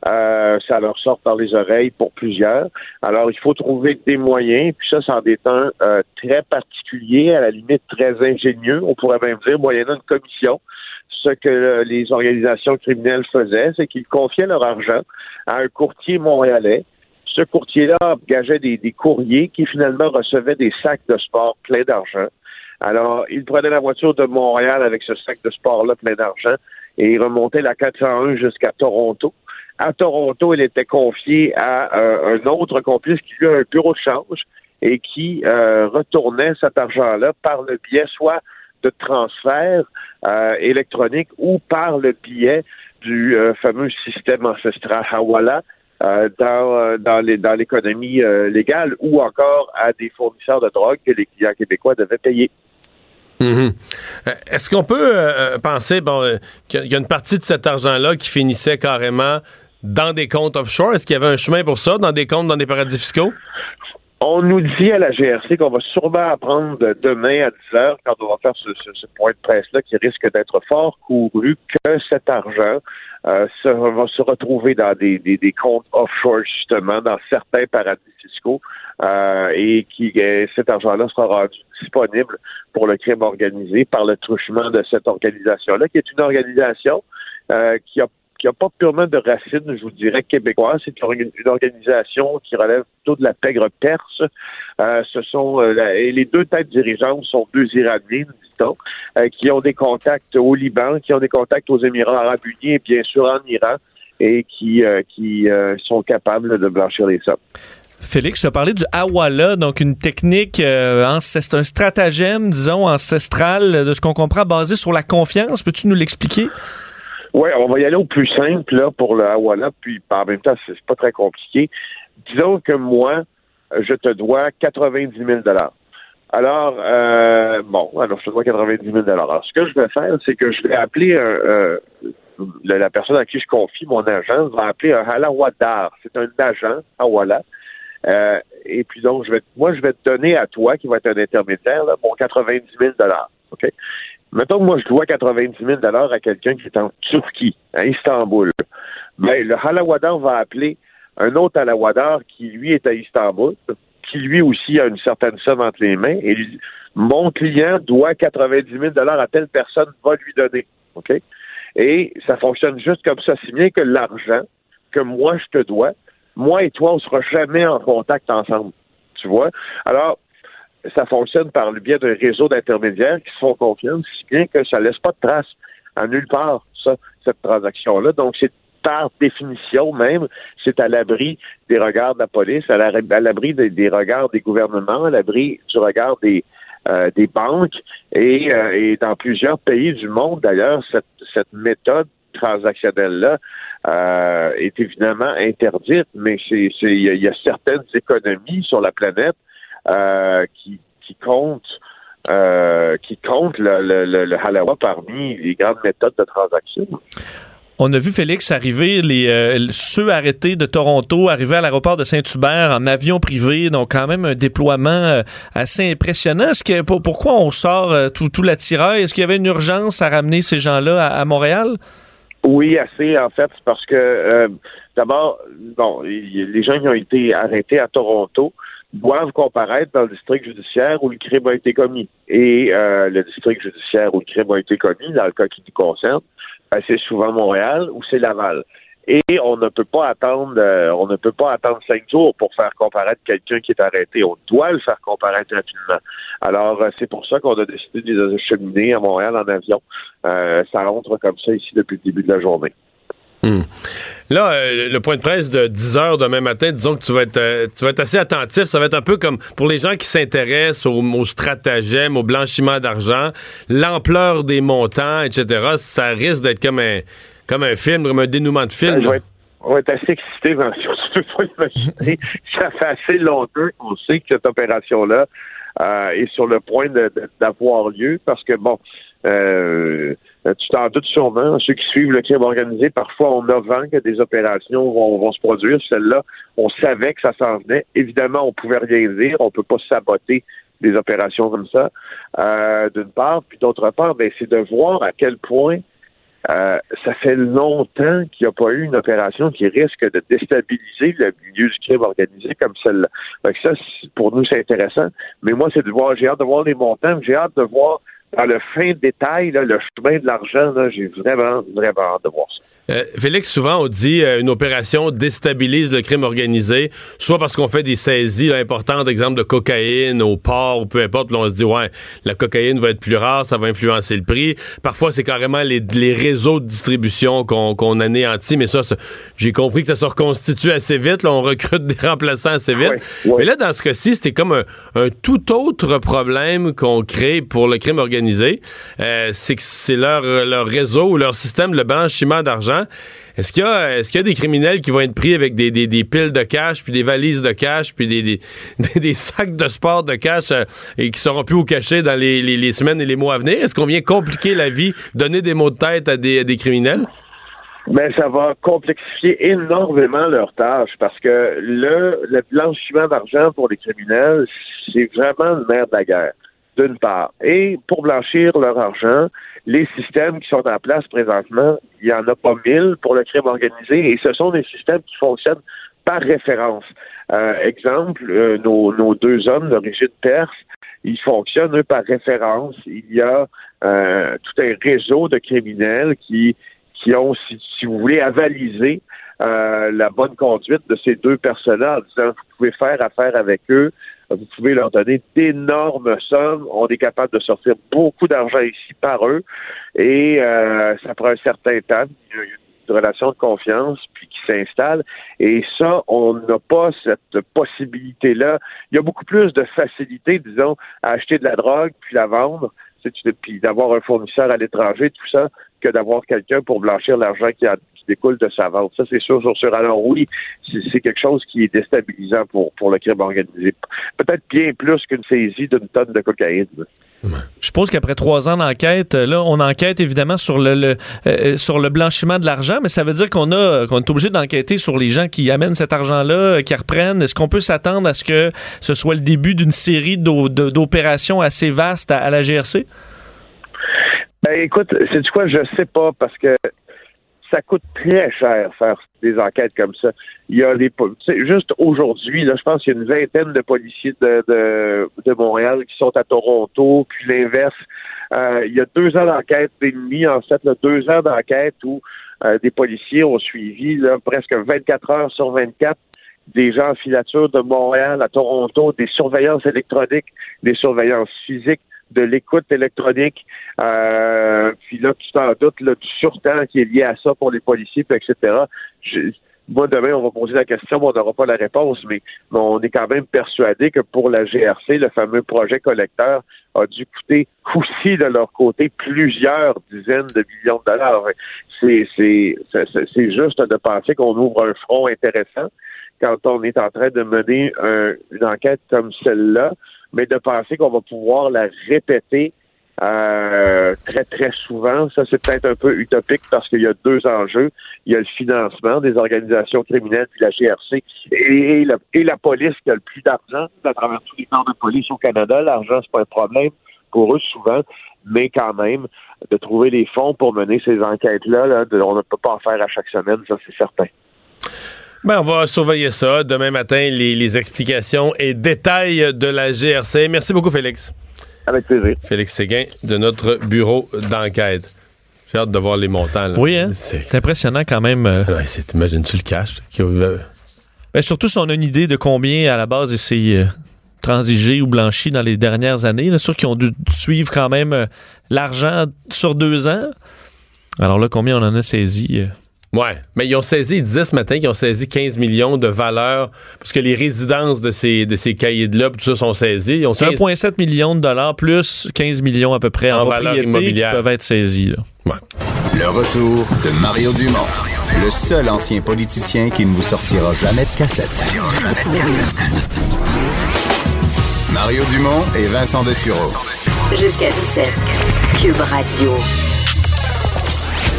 Euh, ça leur sort par les oreilles pour plusieurs. Alors, il faut trouver des moyens, puis ça, c'en est un euh, très particulier, à la limite très ingénieux, on pourrait même dire, moyennant une commission. Ce que les organisations criminelles faisaient, c'est qu'ils confiaient leur argent à un courtier montréalais. Ce courtier-là engageait des, courriers qui finalement recevaient des sacs de sport pleins d'argent. Alors, il prenait la voiture de Montréal avec ce sac de sport-là plein d'argent et il remontait la 401 jusqu'à Toronto. À Toronto, il était confié à euh, un autre complice qui lui a un bureau de change et qui euh, retournait cet argent-là par le biais soit de transfert euh, électronique ou par le biais du euh, fameux système ancestral Hawala dans, l'économie légale ou encore à des fournisseurs de drogue que les clients québécois devaient payer. Mhm. Euh, Est-ce qu'on peut euh, euh, penser bon, qu'il y a une partie de cet argent-là qui finissait carrément dans des comptes offshore? Est-ce qu'il y avait un chemin pour ça, dans des comptes, dans des paradis fiscaux? On nous dit à la GRC qu'on va sûrement apprendre demain à 10 heures, quand on va faire ce, point de presse-là, qui risque d'être fort couru, que cet argent euh, va se retrouver dans des, des- des comptes offshore, justement, dans certains paradis fiscaux, euh, et qui euh, cet argent-là sera rendu disponible pour le crime organisé par le truchement de cette organisation-là, qui est une organisation qui a qui n'a pas purement de racines, je vous dirais, québécoises. C'est une, orga- une organisation qui relève plutôt de la pègre perse. Euh, ce sont euh, et les deux têtes dirigeantes sont deux Iraniens, dit-on, euh, qui ont des contacts au Liban, qui ont des contacts aux Émirats arabes unis et bien sûr en Iran, et qui, qui sont capables de blanchir les sommes. Félix, tu as parlé du Awala, donc une technique euh, un stratagème, disons, ancestral, de ce qu'on comprend, basé sur la confiance. Peux-tu nous l'expliquer? Oui, on va y aller au plus simple là, pour le Hawala, puis en même temps, c'est pas très compliqué. Disons que moi, je te dois 90 000 Alors, euh, bon, alors je te dois 90 000 Alors, ce que je vais faire, c'est que je vais appeler un, euh, la, la personne à qui je confie mon agent va appeler un halawadar. C'est un agent, Hawala. Euh, et puis donc, je vais, moi, je vais te donner à toi, qui va être un intermédiaire, là, mon 90 000 OK? Mettons que moi, je dois 90 000 à quelqu'un qui est en Turquie, à Istanbul. Mais le halawadar va appeler un autre halawadar qui, lui, est à Istanbul, qui, lui aussi, a une certaine somme entre les mains, et lui dit, mon client doit 90 000 à telle personne, va lui donner. OK? Et ça fonctionne juste comme ça, si bien que l'argent que moi, je te dois, moi et toi, on sera jamais en contact ensemble. Tu vois? Alors, ça fonctionne par le biais d'un réseau d'intermédiaires qui se font confiance, si bien que ça laisse pas de traces à nulle part, ça, cette transaction-là. Donc, c'est par définition même, c'est à l'abri des regards de la police, à la- à l'abri des, regards des gouvernements, à l'abri du regard des, euh, des banques et, euh, et dans plusieurs pays du monde, d'ailleurs, cette, cette méthode transactionnelle-là euh, est évidemment interdite, mais il y a certaines économies sur la planète euh, qui, qui comptent euh, qui le, le, le, le halawa parmi les grandes méthodes de transaction. On a vu Félix arriver, les, euh, ceux arrêtés de Toronto, arriver à l'aéroport de Saint-Hubert en avion privé, donc quand même un déploiement euh, assez impressionnant. Est-ce que, pour- pourquoi on sort euh, tout, tout l'attirail? Est-ce qu'il y avait une urgence à ramener ces gens-là à, à Montréal? Oui, assez en fait, parce que d'abord, bon, les gens qui ont été arrêtés à Toronto doivent comparaître dans le district judiciaire où le crime a été commis. Et euh, le district judiciaire où le crime a été commis, dans le cas qui nous concerne, ben, c'est souvent Montréal ou c'est Laval. Et on ne peut pas attendre, euh, on ne peut pas attendre cinq jours pour faire comparaître quelqu'un qui est arrêté. On doit le faire comparaître rapidement. Alors, euh, c'est pour ça qu'on a décidé de les acheminer à Montréal en avion. Euh, ça rentre comme ça ici depuis le début de la journée. Là, euh, le point de presse de 10 heures demain matin, disons que tu vas être, euh, tu vas être assez attentif. Ça va être un peu comme pour les gens qui s'intéressent au, au stratagème, au blanchiment d'argent, l'ampleur des montants, etc. Ça risque d'être comme un, comme un film, comme un dénouement de film. Ben, on va être assez excité. Tu peux pas imaginer. Ça fait assez longtemps qu'on sait que cette opération-là euh, est sur le point d'avoir lieu parce que, bon, euh, tu t'en doutes sûrement, ceux qui suivent le crime organisé, parfois on a vent que des opérations vont, se produire. Celle-là, on savait que ça s'en venait. Évidemment, on pouvait rien dire. On peut pas saboter des opérations comme ça, euh, d'une part. Puis d'autre part, ben, c'est de voir à quel point euh, ça fait longtemps qu'il n'y a pas eu une opération qui risque de déstabiliser le milieu du crime organisé comme celle-là. Ça, pour nous, c'est intéressant. Mais moi, c'est de voir, j'ai hâte de voir les montants, j'ai hâte de voir dans le fin détail, là, le chemin de l'argent, j'ai vraiment, vraiment hâte de voir ça. Euh, Félix, souvent on dit euh, une opération déstabilise le crime organisé, soit parce qu'on fait des saisies là, importantes, exemple de cocaïne au port ou peu importe, là, on se dit ouais, la cocaïne va être plus rare, ça va influencer le prix. Parfois c'est carrément les, les réseaux de distribution qu'on qu'on anéantit, mais ça, ça, j'ai compris que ça se reconstitue assez vite, là, on recrute des remplaçants assez vite. Ouais, ouais. Mais là, dans ce cas-ci, c'était comme un, un tout autre problème qu'on crée pour le crime organisé euh, c'est leur, leur réseau, leur système, le blanchiment d'argent. Est-ce qu'il y, a, des criminels qui vont être pris avec des, piles de cash, puis des valises de cash, puis des, sacs de sport de cash euh, et qui seront plus au cachet dans les, semaines et les mois à venir? Est-ce qu'on vient compliquer la vie, donner des mots de tête à des, criminels? Mais ça va complexifier énormément leur tâche parce que le, le blanchiment d'argent pour les criminels, c'est vraiment le maire de la guerre, d'une part. Et pour blanchir leur argent, les systèmes qui sont en place présentement, il n'y en a pas mille pour le crime organisé et ce sont des systèmes qui fonctionnent par référence. Euh, exemple, euh, nos, deux hommes d'origine perse, ils fonctionnent eux, par référence. Il y a euh, tout un réseau de criminels qui qui ont, si, si vous voulez, avalisé la bonne conduite de ces deux personnes-là en disant vous pouvez faire affaire avec eux, vous pouvez leur donner d'énormes sommes, on est capable de sortir beaucoup d'argent ici par eux, et euh, ça prend un certain temps, une relation de confiance puis qui s'installe, et ça, on n'a pas cette possibilité-là. Il y a beaucoup plus de facilité, disons, à acheter de la drogue puis la vendre, puis d'avoir un fournisseur à l'étranger, tout ça, que d'avoir quelqu'un pour blanchir l'argent qui, qui, découle de sa vente. Ça, c'est sûr, sûr, sûr. Alors oui, c'est quelque chose qui est déstabilisant pour, pour le crime organisé. Peut-être bien plus qu'une saisie d'une tonne de cocaïne. Je suppose qu'après trois ans d'enquête, là, on enquête évidemment sur le, le euh, sur le blanchiment de l'argent, mais ça veut dire qu'on a qu'on est obligé d'enquêter sur les gens qui amènent cet argent-là, qui reprennent. Est-ce qu'on peut s'attendre à ce que ce soit le début d'une série d'opérations assez vastes à, à la GRC? Ben, écoute, c'est du quoi, je sais pas, parce que ça coûte très cher faire des enquêtes comme ça. Il y a des juste aujourd'hui, là, je pense qu'il y a une vingtaine de policiers de, de, de Montréal qui sont à Toronto, puis l'inverse. Euh, il y a deux ans d'enquête et demi, en fait, là, deux ans d'enquête où euh, des policiers ont suivi là, presque 24 heures sur 24 des gens en filature de Montréal à Toronto, des surveillances électroniques, des surveillances physiques, de l'écoute électronique, euh, puis là, tu t'en doutes, là, du surtemps qui est lié à ça pour les policiers, puis etc. Moi, demain, on va poser la question, on n'aura pas la réponse, mais, on est quand même persuadé que pour la GRC, le fameux projet collecteur a dû coûter aussi de leur côté plusieurs dizaines de millions de dollars. C'est, c'est, c'est juste de penser qu'on ouvre un front intéressant quand on est en train de mener un, une enquête comme celle-là mais de penser qu'on va pouvoir la répéter euh, très, très souvent, ça c'est peut-être un peu utopique parce qu'il y a deux enjeux. Il y a le financement des organisations criminelles, puis la GRC, et, la, police qui a le plus d'argent à travers tous les corps de police au Canada. L'argent, c'est pas un problème pour eux souvent, mais quand même, de trouver les fonds pour mener ces enquêtes-là, là, on ne peut pas en faire à chaque semaine, ça c'est certain. Ben, on va surveiller ça. Demain matin, les, les, explications et détails de la GRC. Merci beaucoup, Félix. Avec plaisir. Félix Séguin de notre bureau d'enquête. J'ai hâte de voir les montants. Là. Oui, hein? c'est impressionnant quand même. Euh... Ouais, T'imagines-tu le cash? Qui... Ben, surtout si on a une idée de combien, à la base, c'est euh, transigé ou blanchi dans les dernières années. Là, sûr qu'ils ont dû suivre quand même euh, l'argent sur deux ans. Alors là, combien on en a saisi? Ouais, mais ils ont saisi, ils disaient ce matin qu'ils ont saisi 15 millions de valeurs, parce que les résidences de ces, de ces cahiers de là, tout ça sont saisis. 1,7 millions de dollars plus 15 millions à peu près en, en propriété qui peuvent être saisis. Là. Ouais. Le retour de Mario Dumont, le seul ancien politicien qui ne vous sortira jamais de cassette. Mario Dumont et Vincent Dessureau. Jusqu'à 17. Cube Radio.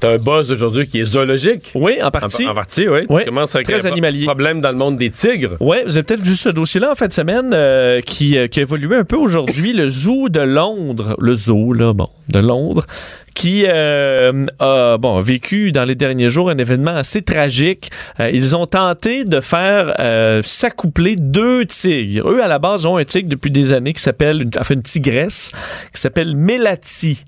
T'as un buzz aujourd'hui qui est zoologique. Oui, en partie. En, en partie, oui. oui. Comment ça Très animalier. problème dans le monde des tigres. Oui, vous avez peut-être vu ce dossier-là en fin de semaine euh, qui, euh, qui a évolué un peu aujourd'hui. le zoo de Londres, le zoo, là, bon, de Londres, qui euh, a bon, vécu dans les derniers jours un événement assez tragique. Euh, ils ont tenté de faire euh, s'accoupler deux tigres. Eux, à la base, ont un tigre depuis des années qui s'appelle, enfin une tigresse, qui s'appelle Melati.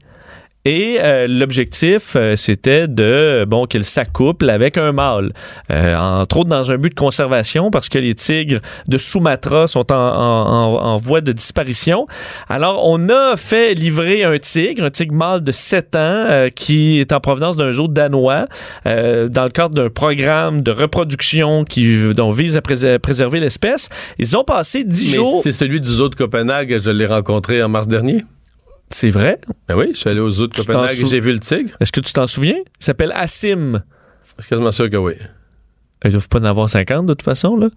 Et euh, l'objectif, euh, c'était de bon qu'elle s'accouple avec un mâle, Euh, entre autres dans un but de conservation parce que les tigres de Sumatra sont en, en- en- en voie de disparition. Alors, on a fait livrer un tigre, un tigre mâle de 7 ans qui est en provenance d'un zoo danois dans le cadre d'un programme de reproduction qui dont vise à prés- préserver l'espèce. Ils ont passé 10 Mais jours. c'est celui du zoo de Copenhague, je l'ai rencontré en mars dernier. C'est vrai? Ben oui, je suis allé au zoo de Tu Copenhague et j'ai vu le tigre. Est-ce que tu t'en souviens? Il s'appelle Assim. Je suis quasiment sûr que oui. Ils doivent pas en avoir 50 de toute façon, là.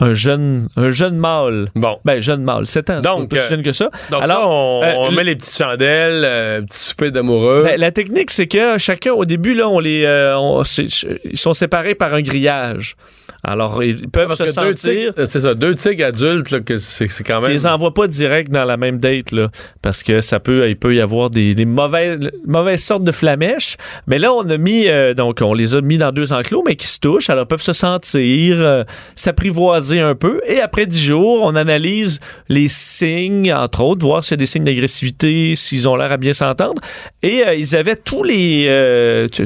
Un jeune, un jeune mâle. Bon. Ben, jeune mâle, 7 ans. Donc, euh, jeune que ça. Donc Alors, là, on, euh, on met les petites chandelles, euh, petit souper d'amoureux. Ben, la technique, c'est que chacun, au début, là, on les, euh, on- ils sont séparés par un grillage. Alors, ils peuvent Parce se sentir. euh, c'est ça, deux tigres adultes, là, que c'est quand Ils même. les envoient pas direct dans la même date, là, parce que ça peut, il peut y avoir des, des mauvaises, mauvaises sortes de flamèches. Mais là, on a mis, euh, donc, on les a mis dans deux enclos, mais qui se touchent, alors ils peuvent se sentir, euh, un peu. Et après dix jours, on analyse les signes, entre autres, voir s'il y a des signes d'agressivité, s'ils ont l'air à bien s'entendre. Et euh, ils avaient tous les, euh, tout,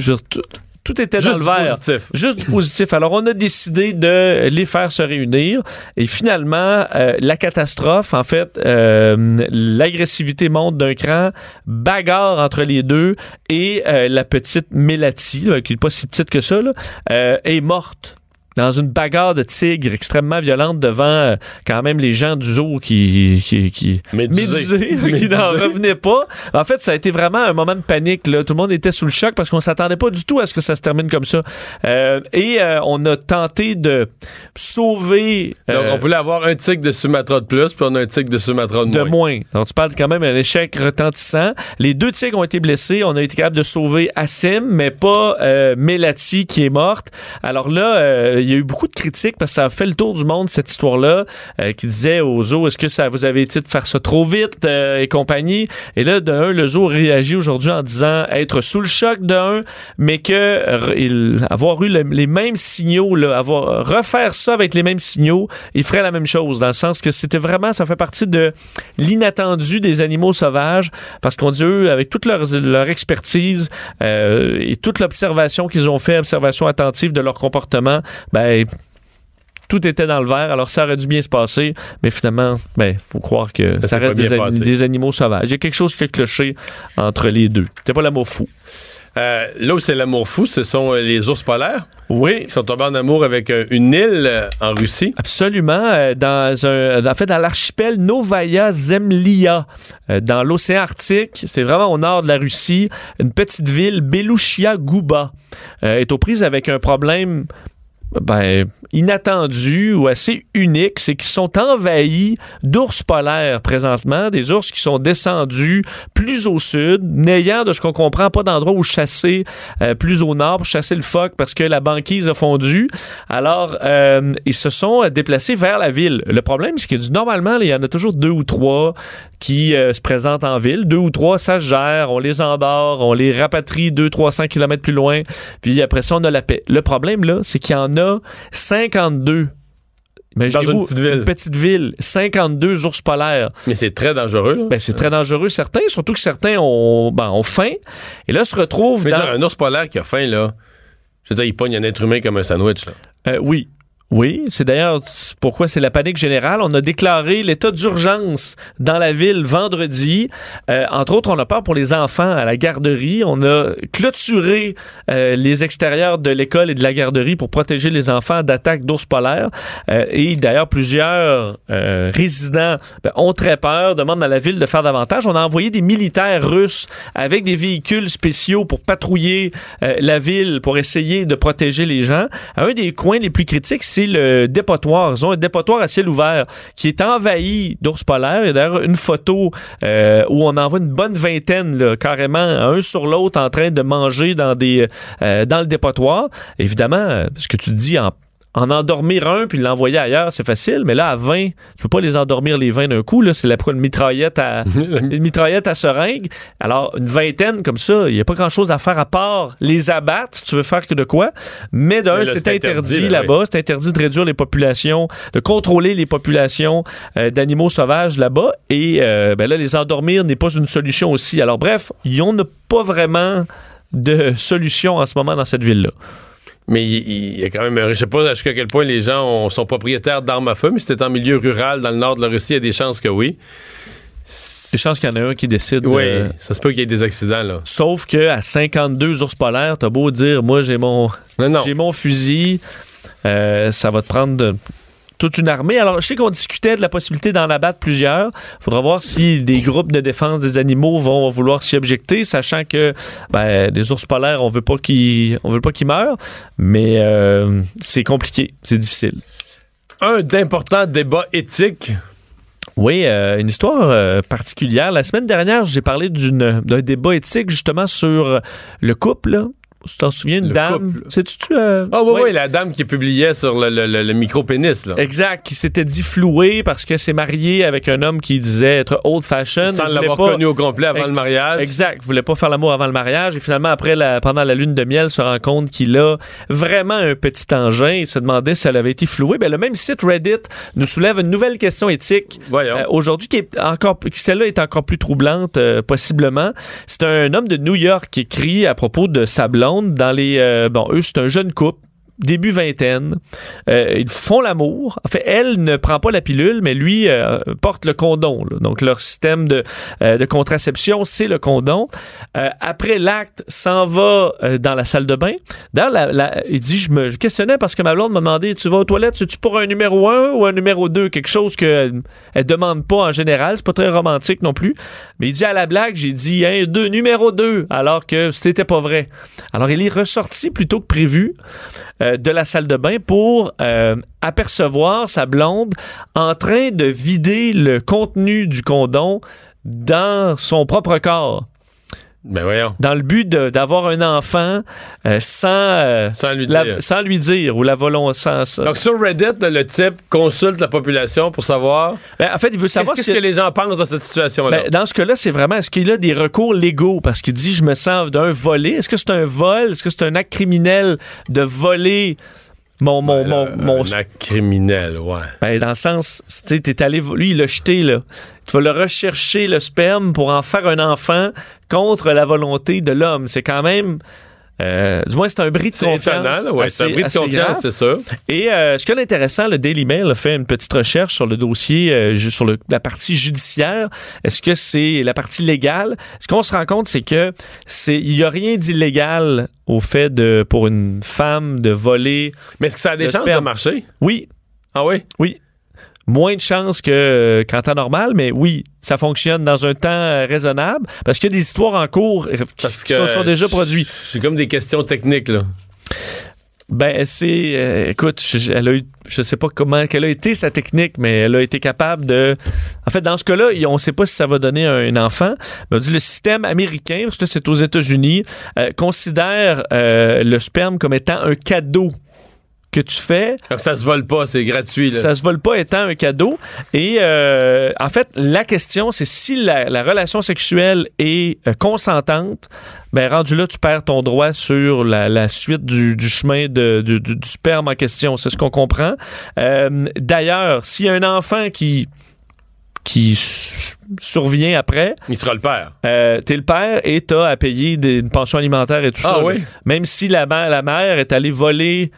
tout était Juste dans le verre. positif. Juste du positif. Alors, on a décidé de les faire se réunir. Et finalement, euh, la catastrophe, en fait, euh, l'agressivité monte d'un cran, bagarre entre les deux, et euh, la petite Mélati, qui n'est pas si petite que ça, là, est morte. Dans une bagarre de tigre extrêmement violente devant euh, quand même les gens du zoo qui, qui, qui Médusés. qui n'en revenaient pas. En fait, ça a été vraiment un moment de panique. Là. Tout le monde était sous le choc parce qu'on s'attendait pas du tout à ce que ça se termine comme ça. Euh, et euh, on a tenté de sauver Donc, on voulait avoir un tigre de Sumatra de plus, puis on a un tigre de Sumatra de, de moins. moins. Alors, tu parles quand même d'un échec retentissant. Les deux tigres ont été blessés. On a été capable de sauver Assim, mais pas Melati qui est morte. Alors là, il y a eu beaucoup de critiques parce que ça a fait le tour du monde, cette histoire-là, euh, qui disait au zoo, est-ce que ça vous avait été de faire ça trop vite euh, et compagnie? Et là, de un, le zoo réagit aujourd'hui en disant être sous le choc de un, mais que il- avoir eu le- les mêmes signaux, là, avoir refaire ça avec les mêmes signaux, il ferait la même chose, dans le sens que c'était vraiment, ça fait partie de l'inattendu des animaux sauvages, parce qu'on dit, eux, avec toute leur, leur expertise euh, et toute l'observation qu'ils ont fait, observation attentive de leur comportement, ben tout était dans le vert, alors ça aurait dû bien se passer, mais finalement, ben, faut croire que ça, reste des, animaux sauvages. Il y a quelque chose qui a cloché entre les deux. C'est pas l'amour fou. Euh, là où c'est l'amour fou, ce sont euh, les ours polaires Oui, qui sont tombés en amour avec euh, une île en Russie. Absolument. dans un, en fait, dans l'archipel Novaya Zemlya, dans l'océan Arctique, c'est vraiment au nord de la Russie, une petite ville, Belushia Guba, est aux prises avec un problème ben, inattendu ou assez unique, c'est qu'ils sont envahis d'ours polaires présentement, des ours qui sont descendus plus au sud, n'ayant, de ce qu'on comprend, pas d'endroit où chasser euh, plus au nord pour chasser le phoque parce que la banquise a fondu. Alors, euh, ils se sont euh, déplacés vers la ville. Le problème, c'est que normalement, il y en a toujours deux ou trois qui se présentent en ville. Deux ou trois, ça se gère, on les endort, on les rapatrie 200-300 km plus loin, puis après ça, on a la paix. Le problème, là, c'est qu'il y en a 52. Imaginez-vous, Dans une petite ville. petite ville, 52 ours polaires. Mais c'est très dangereux. là. Ben, c'est très dangereux, certains, surtout que certains ont, ben, ont faim. Et là, se retrouvent Mais dans... là, un ours polaire qui a faim, là, je veux dire, il pogne un être humain comme un sandwich. Là. Euh, oui. Oui, c'est d'ailleurs pourquoi c'est la panique générale. On a déclaré l'état d'urgence dans la ville vendredi. Euh, entre autres, on a peur pour les enfants à la garderie. On a clôturé euh, les extérieurs de l'école et de la garderie pour protéger les enfants d'attaques d'ours polaires. Euh, et d'ailleurs, plusieurs euh, résidents ben, ont très peur, demandent à la ville de faire davantage. On a envoyé des militaires russes avec des véhicules spéciaux pour patrouiller euh, la ville, pour essayer de protéger les gens. Un des coins les plus critiques, c'est le dépotoir. Ils ont un dépotoir à ciel ouvert qui est envahi d'ours polaires. Et d'ailleurs, une photo euh, où on en voit une bonne vingtaine, carrément, un sur l'autre, en train de manger dans, des, euh, dans le dépotoir. Évidemment, euh, ce que tu dis en en endormir un puis l'envoyer ailleurs, c'est facile, mais là, à 20, tu peux pas les endormir les 20 d'un coup. Là, c'est la une mitraillette à une mitraillette à seringue. Alors, une vingtaine comme ça, il n'y a pas grand-chose à faire à part les abattre, si tu veux faire que de quoi. Mais d'un, c'est interdit, interdit là, là-bas. C'est interdit de réduire les populations, de contrôler les populations euh, d'animaux sauvages là-bas. Et euh, ben là, les endormir n'est pas une solution aussi. Alors, bref, on n'a pas vraiment de solution en ce moment dans cette ville-là. Mais il, y a quand même, je sais pas jusqu'à quel point les gens ont- sont propriétaires d'armes à feu, mais si c'était en milieu rural dans le nord de la Russie, il y a des chances que oui. Des chances qu'il y en a un qui décide. Oui, ça se peut qu'il y ait des accidents, là. Sauf que à 52 ours polaires, t'as beau dire, moi j'ai mon, j'ai mon fusil, euh, ça va te prendre de- toute une armée. Alors, je sais qu'on discutait de la possibilité d'en abattre plusieurs. Faudra voir si des groupes de défense des animaux vont vouloir s'y objecter, sachant que ben, les ours polaires, on veut pas qu'ils, on veut pas qu'ils meurent, mais euh, c'est compliqué, c'est difficile. Un d'importants débats éthiques. Oui, euh, une histoire euh, particulière. La semaine dernière, j'ai parlé d'une, d'un débat éthique justement sur le couple. Tu t'en souviens, une Le dame? Sais-tu? euh, Ah oui, ouais. oui, la dame qui publiait sur le, le- le- micro-pénis, là. Exact, qui s'était dit floué parce que s'est mariée avec un homme qui disait être old-fashioned. Sans l'avoir pas- connu au complet avant le mariage. Exact, voulait pas faire l'amour avant le mariage et finalement après la, pendant la lune de miel se rend compte qu'il a vraiment un petit engin et se demandait si elle avait été flouée. Ben, le même site Reddit nous soulève une nouvelle question éthique Voyons. euh, aujourd'hui qui est encore qui celle-là est encore plus troublante euh, possiblement. C'est un homme de New York qui écrit à propos de sa blonde dans les euh, bon eux c'est un jeune couple début vingtaine. Euh, ils font l'amour. En fait, elle ne prend pas la pilule, mais lui euh, porte le condom. Donc, leur système de, euh, de contraception, c'est le condom. Après l'acte, s'en va dans la salle de bain. La- il dit, je me questionnais parce que ma blonde m'a demandé, tu vas aux toilettes, tu pour un numéro 1 ou un numéro 2? Quelque chose qu'elle elle demande pas en général. C'est pas très romantique non plus. Mais il dit à la blague, j'ai dit, un, deux, numéro 2, alors que c'était pas vrai. Alors, il est ressorti plutôt que prévu euh, de la salle de bain pour euh, apercevoir sa blonde en train de vider le contenu du condom dans son propre corps, Ben voyons. dans le but d'avoir un enfant euh, sans, euh, Sans lui la- dire. sans lui dire ou la volonté. Sans, Donc sur Reddit, le type consulte la population pour savoir Ben, en fait, il veut savoir si- que les gens pensent de cette situation-là. Ben, dans ce cas-là, c'est vraiment, est-ce qu'il a des recours légaux? Parce qu'il dit, je me sens d'un volé. Est-ce que c'est un vol? Est-ce que c'est un acte criminel de voler mon, mon, Ben, mon, mon un acte criminel, ouais. Ben, dans le sens, tu sais, t'es allé, lui, il l'a jeté, là. Tu vas le rechercher, le sperme, pour en faire un enfant contre la volonté de l'homme. C'est quand même. Euh, du moins, c'est un bris de confiance. ouais, c'est un bris de confiance, c'est sûr. Et euh, ce qui est intéressant, le Daily Mail a fait une petite recherche sur le dossier, euh, sur le- la partie judiciaire. Est-ce que c'est la partie légale? Ce qu'on se rend compte, c'est que c'est il n'y a rien d'illégal au fait de pour une femme de voler. Mais est-ce que ça a des Le chances sperme. de marcher? Oui, Ah oui? oui. Moins de chances que euh, qu'en temps normal, mais oui, ça fonctionne dans un temps euh, raisonnable parce qu'il y a des histoires en cours euh, qui, qui sont, sont déjà produites. J'ai comme des questions techniques, là. Ben, c'est. euh, écoute, je, elle a eu. Je sais pas comment. Quelle a été sa technique, mais elle a été capable de. En fait, dans ce cas-là, on sait pas si ça va donner un, un enfant. Mais on dit le système américain, parce que c'est aux États-Unis, considère le sperme comme étant un cadeau que tu fais ça se vole pas, c'est gratuit, là. ça se vole pas étant un cadeau. Et euh, en fait, la question, c'est si la, la relation sexuelle est euh, consentante, ben rendu là, tu perds ton droit sur la, la suite du, du chemin de, du, du- du sperme en question. C'est ce qu'on comprend. Euh, D'ailleurs, s'il y a un enfant qui qui survient après, Il sera le père. euh, t'es le père et t'as à payer des- une pension alimentaire et tout Ah ça. oui? Même si la, la mère est allée voler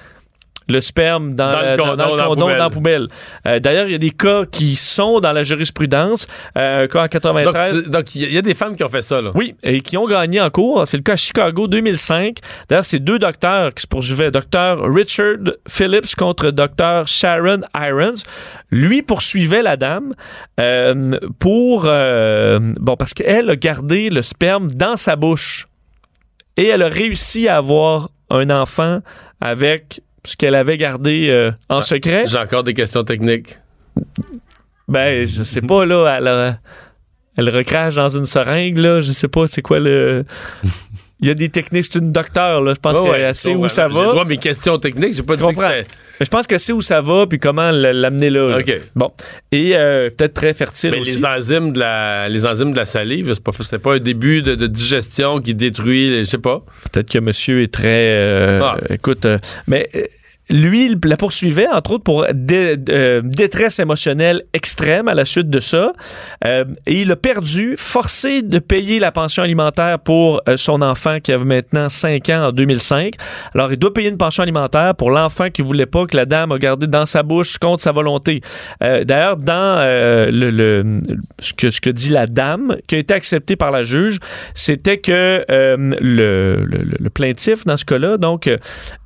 le sperme dans, Dans le la- dans- le condom, poubelle. dans la poubelle. Euh, D'ailleurs, il y a des cas qui sont dans la jurisprudence. Euh, un cas en Donc, 93. c'est- donc, il y, a- des femmes qui ont fait ça, là. Oui, et qui ont gagné en cours. C'est le cas à Chicago 2005. D'ailleurs, c'est deux docteurs qui se poursuivaient. Docteur Richard Phillips contre docteur Sharon Irons. Lui poursuivait la dame euh, pour... bon, parce qu'elle a gardé le sperme dans sa bouche. Et elle a réussi à avoir un enfant avec ce qu'elle avait gardé euh, en secret? J'ai encore des questions techniques. Ben, je sais pas, là, elle, a- elle recrache dans une seringue, là, je sais pas c'est quoi le... Il y a des techniques, c'est une docteur, là, je pense Ouais, qu'elle ouais, sait où ça J'ai va. droit à mes questions techniques, j'ai pas dit que Mais je pense que c'est où ça va puis comment l'amener là. là. OK. Bon. Et euh, peut-être très fertile Mais aussi. les enzymes de la, les enzymes de la salive, c'est pas, c'est pas un début de, de digestion qui détruit, les- je sais pas. Peut-être que monsieur est très. euh, Ah. Écoute, euh, mais. Lui, il la poursuivait, entre autres, pour dé- euh, détresse émotionnelle extrême à la suite de ça. Euh, et il a perdu, forcé de payer la pension alimentaire pour euh, son enfant qui avait maintenant 5 ans en 2005. Alors, il doit payer une pension alimentaire pour l'enfant qui voulait pas que la dame a gardé dans sa bouche contre sa volonté. Euh, D'ailleurs, dans euh, le, le- ce, que, ce que dit la dame, qui a été accepté par la juge, c'était que euh, le, le- le- le plaintif, dans ce cas-là, donc euh,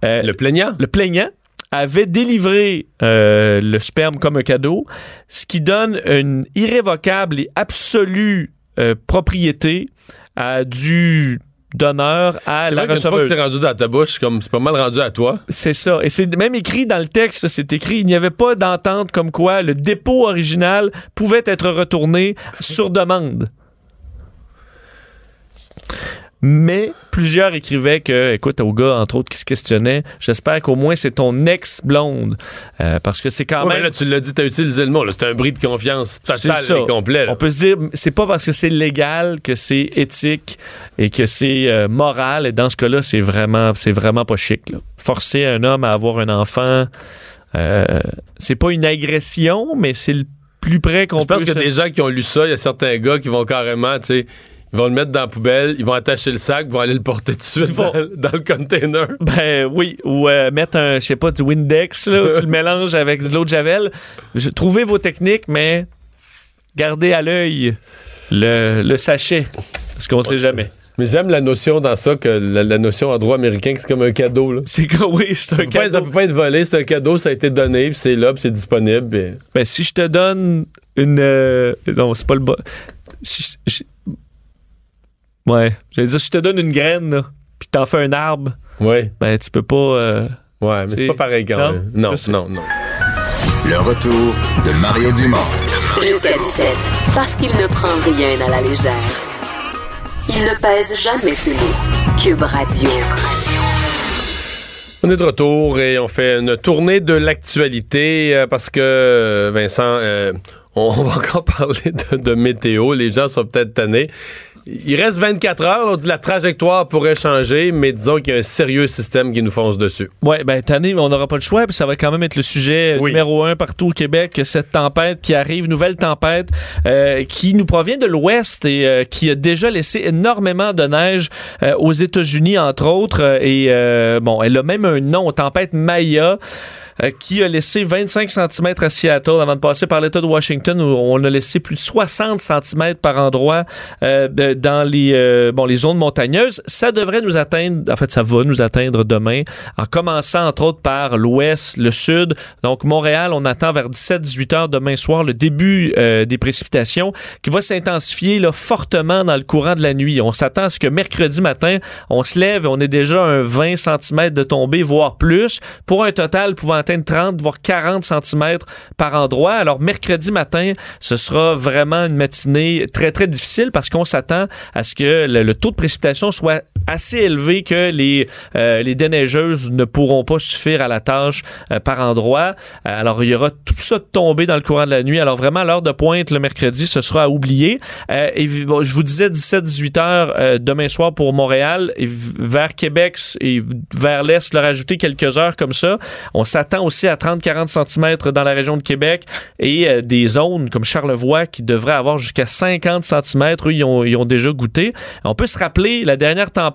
Le plaignant? le plaignant avait délivré euh, le sperme comme un cadeau, ce qui donne une irrévocable et absolue euh, propriété à du donneur à la vrai qu'une fois que receveuse. c'est rendu dans ta bouche, comme c'est pas mal rendu à toi. C'est ça. Et c'est même écrit dans le texte, c'est écrit, il n'y avait pas d'entente comme quoi le dépôt original pouvait être retourné sur demande. Mais plusieurs écrivaient que, écoute, au gars, entre autres, qui se questionnait, j'espère qu'au moins c'est ton ex-blonde. Euh, parce que c'est quand Ouais, même. mais là, tu l'as dit, t'as utilisé le mot. là. C'est un bris de confiance C'est total ça. et complet. là. On peut se dire, c'est pas parce que c'est légal que c'est éthique et que c'est euh, moral. Et dans ce cas-là, c'est vraiment, c'est vraiment pas chic. là. Forcer un homme à avoir un enfant, euh, c'est pas une agression, mais c'est le plus près qu'on Je peut. pense que se- des gens qui ont lu ça, il y a certains gars qui vont carrément, tu sais, ils vont le mettre dans la poubelle, ils vont attacher le sac, ils vont aller le porter tout de suite dans, dans le container. Ben oui, ou euh, mettre un, je sais pas, du Windex, là, où tu le mélanges avec de l'eau de Javel. Je- Trouvez vos techniques, mais gardez à l'œil le, le sachet, parce qu'on sait jamais. Mais j'aime la notion dans ça, que la, la notion en droit américain, que c'est comme un cadeau. Là. C'est que oui, c'est un peut, pas, ça cadeau. peut pas être volé, c'est un cadeau, ça a été donné, puis c'est là, puis c'est disponible. Ben, si je te donne une. euh, non, c'est pas le bon. Si ouais. J'allais dire, si je te donne une graine, là, puis t'en fais un arbre, Ouais, ben, tu peux pas. euh, ouais, mais C'est- pas pareil quand non, même. Non, non, non. Le retour de Mario Dumont. Jusqu'à 17, parce qu'il ne prend rien à la légère. Il ne pèse jamais ses mots. Cube Radio. On est de retour et on fait une tournée de l'actualité euh, parce que, euh, Vincent, euh, on, on va encore parler de, de météo. Les gens sont peut-être tannés. Il reste 24 heures. On dit la trajectoire pourrait changer, mais disons qu'il y a un sérieux système qui nous fonce dessus. Ouais, ben, tanné, on n'aura pas le choix, puis ça va quand même être le sujet Oui. numéro un partout au Québec, cette tempête qui arrive, nouvelle tempête, euh, qui nous provient de l'ouest et euh, qui a déjà laissé énormément de neige euh, aux États-Unis, entre autres. et bon, elle a même un nom, tempête Maya. Euh, qui a laissé 25 cm à Seattle avant de passer par l'État de Washington où on a laissé plus de 60 cm par endroit euh, dans les, euh, bon, les zones montagneuses. Ça devrait nous atteindre, en fait, ça va nous atteindre demain, en commençant entre autres par l'ouest, le sud. Donc, Montréal, on attend vers 17-18 heures demain soir le début euh, des précipitations qui va s'intensifier fortement dans le courant de la nuit. On s'attend à ce que mercredi matin, on se lève et on est déjà un 20 cm de tombée, voire plus, pour un total pouvant atteindre 30 voire 40 cm par endroit. Alors, mercredi matin, ce sera vraiment une matinée très, très difficile parce qu'on s'attend à ce que le taux de précipitation soit assez élevé que les, euh, les déneigeuses ne pourront pas suffire à la tâche euh, par endroit. Euh, alors, il y aura tout ça de tomber dans le courant de la nuit. Alors, vraiment, l'heure de pointe le mercredi, ce sera à oublier. Euh, et je vous disais 17-18 heures euh, demain soir pour Montréal vers Québec et vers l'Est, leur ajouter quelques heures comme ça. On s'attend aussi à 30-40 cm dans la région de Québec et des zones comme Charlevoix qui devraient avoir jusqu'à 50 cm. Eux, ils ont, ils ont déjà goûté. On peut se rappeler la dernière tempête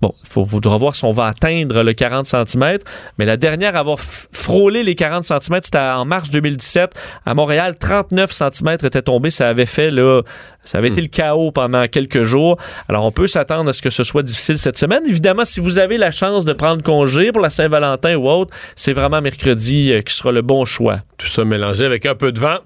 Bon, il faut, faudra voir si on va atteindre le 40 cm, mais la dernière à avoir frôlé les 40 cm, c'était en mars 2017. À Montréal, 39 cm étaient tombés. Ça avait fait, là, ça avait été le chaos pendant quelques jours. Alors, on peut s'attendre à ce que ce soit difficile cette semaine. Évidemment, si vous avez la chance de prendre congé pour la Saint-Valentin ou autre, c'est vraiment mercredi euh, qui sera le bon choix. Tout ça mélangé avec un peu de vent.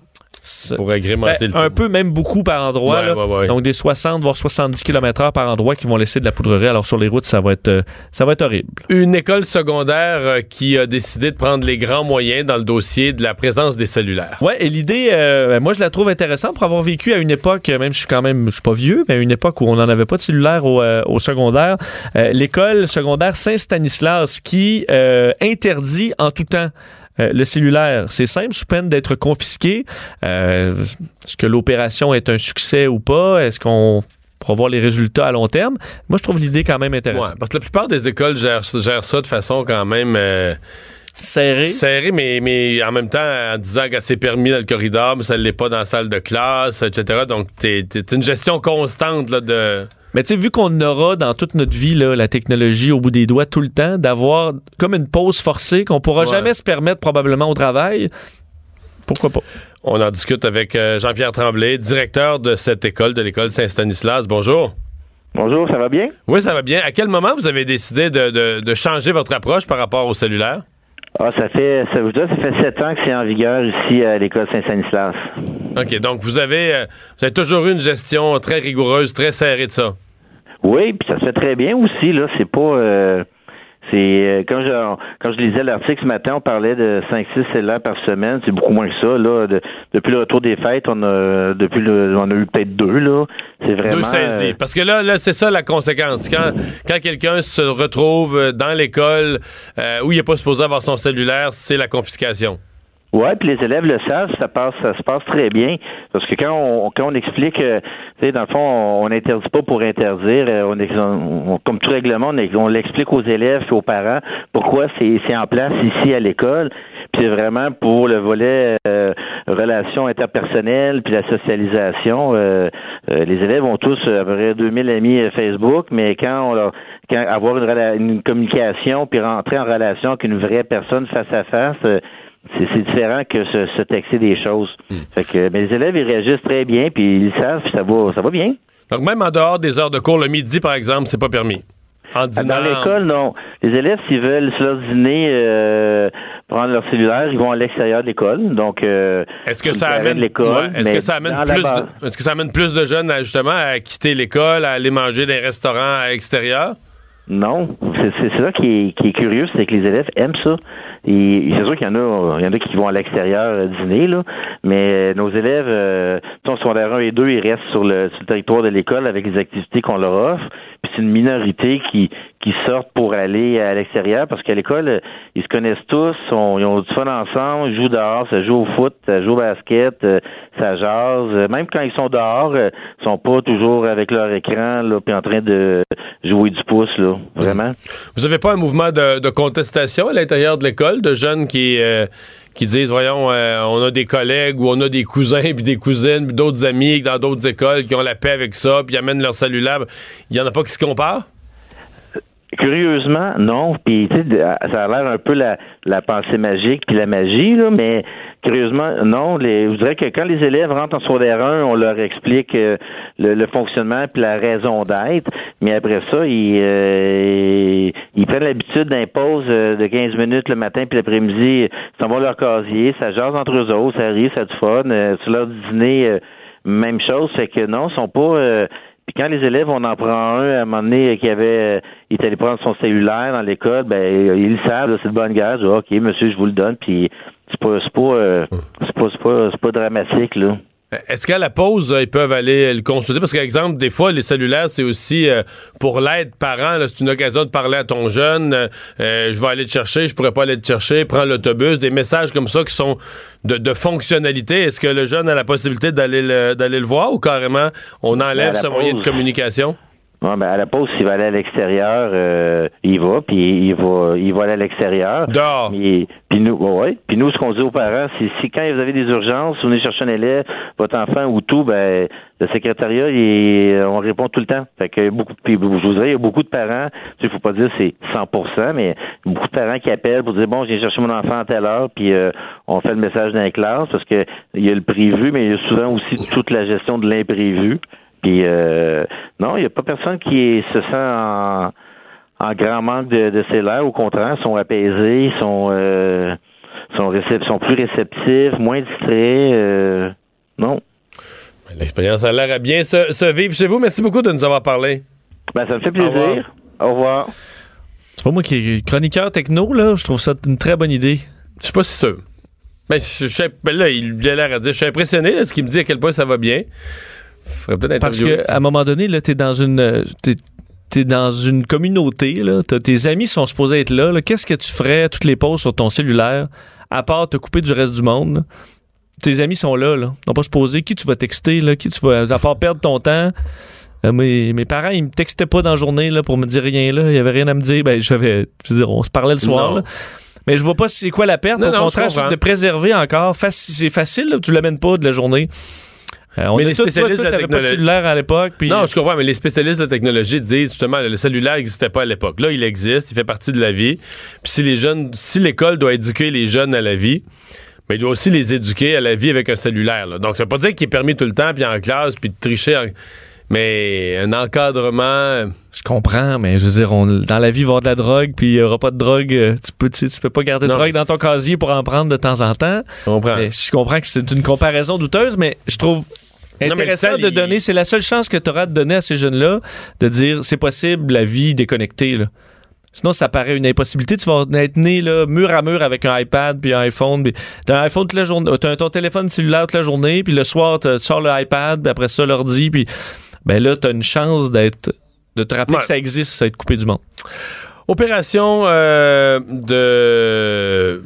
C'est- Pour agrémenter Ben, le un peu, même beaucoup par endroit. Ouais, là. ouais, ouais. Donc des 60 voire 70 km/h par endroit qui vont laisser de la poudrerie. Alors sur les routes, ça va être, euh, ça va être horrible. Une école secondaire euh, qui a décidé de prendre les grands moyens dans le dossier de la présence des cellulaires. Ouais, et l'idée, euh, ben, moi je la trouve intéressante pour avoir vécu à une époque, même si je suis quand même, je suis pas vieux, mais à une époque où on n'en avait pas de cellulaire au, euh, au secondaire. Euh, L'école secondaire Saint-Stanislas qui interdit en tout temps. Euh, le cellulaire, c'est simple, sous peine d'être confisqué. Euh, Est-ce que l'opération est un succès ou pas? Est-ce qu'on pourra voir les résultats à long terme? Moi, je trouve l'idée quand même Ouais, intéressante. parce que la plupart des écoles gèrent, gèrent ça de façon quand même euh, Serré. serrée, mais, mais en même temps en disant que c'est permis dans le corridor, mais ça ne l'est pas dans la salle de classe, etc. Donc, t'es t'es une gestion constante là, de... Mais tu sais, vu qu'on aura dans toute notre vie là, la technologie au bout des doigts tout le temps, d'avoir comme une pause forcée qu'on pourra Ouais. jamais se permettre probablement au travail, pourquoi pas? On en discute avec euh, Jean-Pierre Tremblay, directeur de cette école, de l'école Saint-Stanislas. Bonjour. Bonjour, ça va bien? Oui, ça va bien. À quel moment vous avez décidé de, de- de changer votre approche par rapport au cellulaire? Ah, ça fait, ça, vous ça fait sept ans que c'est en vigueur ici à l'école Saint-Stanislas. OK, donc vous avez, euh, vous avez toujours eu une gestion très rigoureuse, très serrée de ça. Oui, puis ça se fait très bien aussi, là. C'est pas. euh, c'est euh, quand je quand je lisais l'article ce matin, on parlait de 5-6 cellulaires par semaine. C'est beaucoup moins que ça. Là. De- depuis le retour des fêtes, on a depuis le, on a eu peut-être deux, là. C'est vraiment. Deux saisis. euh, Parce que là, là c'est ça la conséquence. Quand, quand quelqu'un se retrouve euh, dans l'école euh, où il n'est pas supposé avoir son cellulaire, c'est la confiscation. Ouais, puis les élèves le savent, ça passe, ça se passe très bien. Parce que quand on quand on explique, euh, tu sais, dans le fond, on n'interdit pas pour interdire. euh, On, on- comme tout règlement, on, on l'explique aux élèves et aux parents pourquoi c'est en place ici à l'école. Puis c'est vraiment pour le volet euh, relations interpersonnelles puis la socialisation. euh, euh, les élèves ont tous à peu près 2000 amis Facebook, mais quand on leur quand avoir une, une communication puis rentrer en relation avec une vraie personne face à face, c'est différent que se, se texter des choses. Fait que mais les élèves ils réagissent très bien puis ils savent puis ça va ça va bien. Donc, même en dehors des heures de cours, le midi, par exemple, c'est pas permis. En dînant. Dans l'école, non. Les élèves, s'ils veulent sur leur dîner euh, prendre leur cellulaire, ils vont à l'extérieur de l'école. Donc euh, Est-ce que ça amène, de l'école, ouais, est-ce mais que ça amène plus de, est-ce que ça amène plus de jeunes à, justement à quitter l'école, à aller manger dans les restaurants à l'extérieur? Non, c'est ça qui est, qui est curieux, c'est que les élèves aiment ça. Et c'est sûr qu'il y en a, il y en a qui vont à l'extérieur euh, dîner là, mais nos élèves, euh, en secondaire 1 et 2, ils restent sur le, sur le territoire de l'école avec les activités qu'on leur offre. C'est une minorité qui qui sortent pour aller à l'extérieur parce qu'à l'école, euh, ils se connaissent tous, ils ont du fun ensemble, ils jouent dehors, ça joue au foot, ça joue au basket, euh, ça jase. Euh, Même quand ils sont dehors, ils sont pas toujours avec leur écran là, puis en train de jouer du pouce là, vraiment. Vous avez pas un mouvement de, contestation à l'intérieur de l'école, de jeunes qui, qui disent, voyons, euh, on a des collègues ou on a des cousins puis des cousines puis d'autres amis dans d'autres écoles qui ont la paix avec ça puis amènent leur cellulaire. Il y en a pas qui se comparent? Curieusement, non. Puis ça a l'air un peu la, la pensée magique puis la magie, là, mais curieusement, non. Les, je dirais que quand les élèves rentrent en secondaire 1, on leur explique euh, le, le fonctionnement puis la raison d'être. Mais après ça, ils, euh, ils prennent l'habitude d'un pause euh, de 15 minutes le matin puis l'après-midi, ils s'en vont leur casier, ça jase entre eux autres, ça rit, ça du fun. Euh, sur leur dîner, euh, même chose. Fait que non, ils sont pas. puis quand les élèves, on en prend un à un moment donné qui avait, il est allé prendre son cellulaire dans l'école, ben ils le savent, c'est de bonne guerre. Ok, monsieur, je vous le donne. Puis c'est pas, c'est pas, euh, c'est pas, c'est pas, c'est pas dramatique là. Est-ce qu'à la pause, euh, ils peuvent aller le consulter? Parce qu'exemple, des fois, les cellulaires, c'est aussi euh, pour l'aide parent. là, C'est une occasion de parler à ton jeune. euh, euh, je vais aller te chercher, je pourrais pas aller te chercher. Prends l'autobus. Des messages comme ça qui sont de, de fonctionnalité. Est-ce que le jeune a la possibilité d'aller le, d'aller le voir ou carrément on enlève Ben, la ce moyen de communication? Ouais, ben à la pause, s'il va aller à l'extérieur, euh, il va, puis il va, il va aller à l'extérieur. Dehors. Puis nous, ouais. Puis nous, ce qu'on dit aux parents, c'est si quand vous avez des urgences, vous venez chercher un élève, votre enfant ou tout, ben le secrétariat, il, on répond tout le temps. Fait que beaucoup, puis je vous dirais, il y a beaucoup de parents, il faut pas dire c'est 100%, mais beaucoup de parents qui appellent pour dire bon, j'ai cherché mon enfant à telle heure, puis euh, on fait le message dans les classes parce que il y a le prévu, mais il y a souvent aussi toute la gestion de l'imprévu. Puis euh, non, il n'y a pas personne qui se sent en, en grand manque de, de cellulaire. Au contraire, ils sont apaisés, ils sont, euh, sont, récep- sont plus réceptifs, moins distraits. euh, Non. L'expérience a l'air à bien se, se vivre chez vous. Merci beaucoup de nous avoir parlé. Ben, ça me fait Au revoir. plaisir. Au revoir. C'est pas moi qui est chroniqueur techno, là. Je trouve ça une très bonne idée. Je suis pas si sûr. Ben, je, je- ben là, il a l'air à dire, je suis impressionné de ce qu'il me dit à quel point ça va bien. Faudrait peut-être Parce qu'à un moment donné, là, t'es dans une. euh, T'es, t'es dans une communauté, là. T'as- tes amis sont supposés être là. là. Qu'est-ce que tu ferais toutes les pauses sur ton cellulaire, à part te couper du reste du monde? là? Tes amis sont là, là. Ils n'ont pas se poser qui tu vas texter, là, qui tu vas. À part perdre ton temps? Euh, mes, mes parents, ils me textaient pas dans la journée là, pour me dire rien là. Il y avait rien à me dire. Ben. Je veux dire, on se parlait le soir. Là. Mais je vois pas c'est quoi la perte. Non, Au non, contraire, je de préserver encore. Faci- c'est facile, là, tu l'amènes pas de la journée. Euh, on Mais les tout- spécialistes toi, de la t'avais pas de technologie- cellulaire à l'époque. puis- Non, je comprends, mais les spécialistes de la technologie disent justement le cellulaire n'existait pas à l'époque. Là, il existe, il fait partie de la vie. Puis si les jeunes, si l'école doit éduquer les jeunes à la vie, mais il doit aussi les éduquer à la vie avec un cellulaire. là. Donc, ça veut pas dire qu'il est permis tout le temps, puis en classe, puis de tricher. en- Mais un encadrement. Je comprends, mais je veux dire, on- dans la vie, il va y avoir de la drogue, puis il n'y aura pas de drogue. euh, Tu peux, tu, peux pas garder de Non, drogue dans ton casier pour en prendre de temps en temps. Je comprends. Mais je comprends que c'est une comparaison douteuse, mais je trouve intéressant de il- donner. C'est la seule chance que tu auras de donner à ces jeunes-là de dire c'est possible la vie déconnectée. Là. Sinon, ça paraît une impossibilité. Tu vas être né là, mur à mur avec un iPad puis un iPhone. puis T'as un iPhone toute la journée, t'as ton téléphone cellulaire toute la journée, puis le soir, tu sors le iPad, puis après ça, l'ordi, puis ben là, t'as une chance d'être de te rappeler Ouais. que ça existe, ça être coupé du monde. Opération euh, de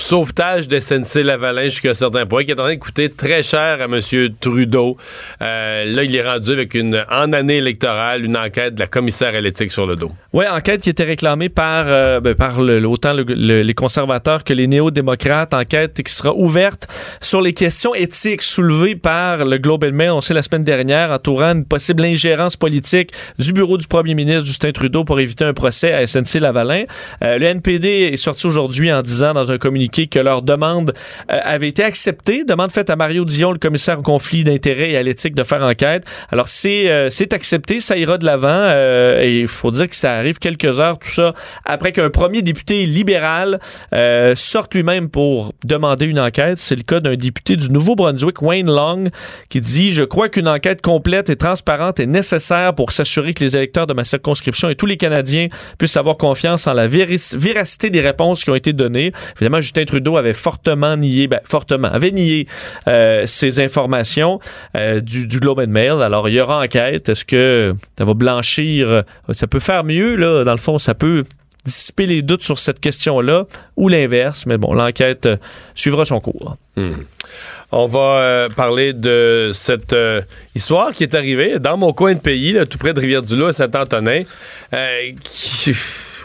sauvetage de SNC Lavalin jusqu'à un certain point, qui est en train de coûter très cher à M. Trudeau. Euh, là, il est rendu avec une, en année électorale, une enquête de la commissaire à l'éthique sur le dos. Oui, enquête qui était réclamée par, euh, ben, par autant le- le- les conservateurs que les néo-démocrates. Enquête qui sera ouverte sur les questions éthiques soulevées par le Globe and Mail, on sait la semaine dernière, entourant une possible ingérence politique du bureau du premier ministre Justin Trudeau pour éviter un procès à SNC-Lavalin. Euh, le NPD est sorti aujourd'hui en disant dans un communiqué que leur demande euh, avait été acceptée, demande faite à Mario Dion, le commissaire au conflit d'intérêts et à l'éthique de faire enquête. Alors c'est euh, accepté, ça ira de l'avant euh, et il faut dire que ça arrive quelques heures tout ça après qu'un premier député libéral euh, sorte lui-même pour demander une enquête. C'est le cas d'un député du Nouveau-Brunswick, Wayne Long, qui dit je crois qu'une enquête complète et transparente est nécessaire pour s'assurer que les électeurs de ma circonscription et tous les Canadiens puissent avoir confiance en la véracité des réponses qui ont été données. Évidemment, Trudeau avait fortement nié, ben, fortement, avait nié euh, ces informations euh, du, Globe and Mail. Alors, il y aura enquête. Est-ce que ça va blanchir? Ça peut faire mieux, là. Dans le fond, ça peut dissiper les doutes sur cette question-là ou l'inverse. Mais bon, l'enquête euh, suivra son cours. On va parler de cette histoire qui est arrivée dans mon coin de pays, tout près de Rivière-du-Loup, à Saint-Antonin.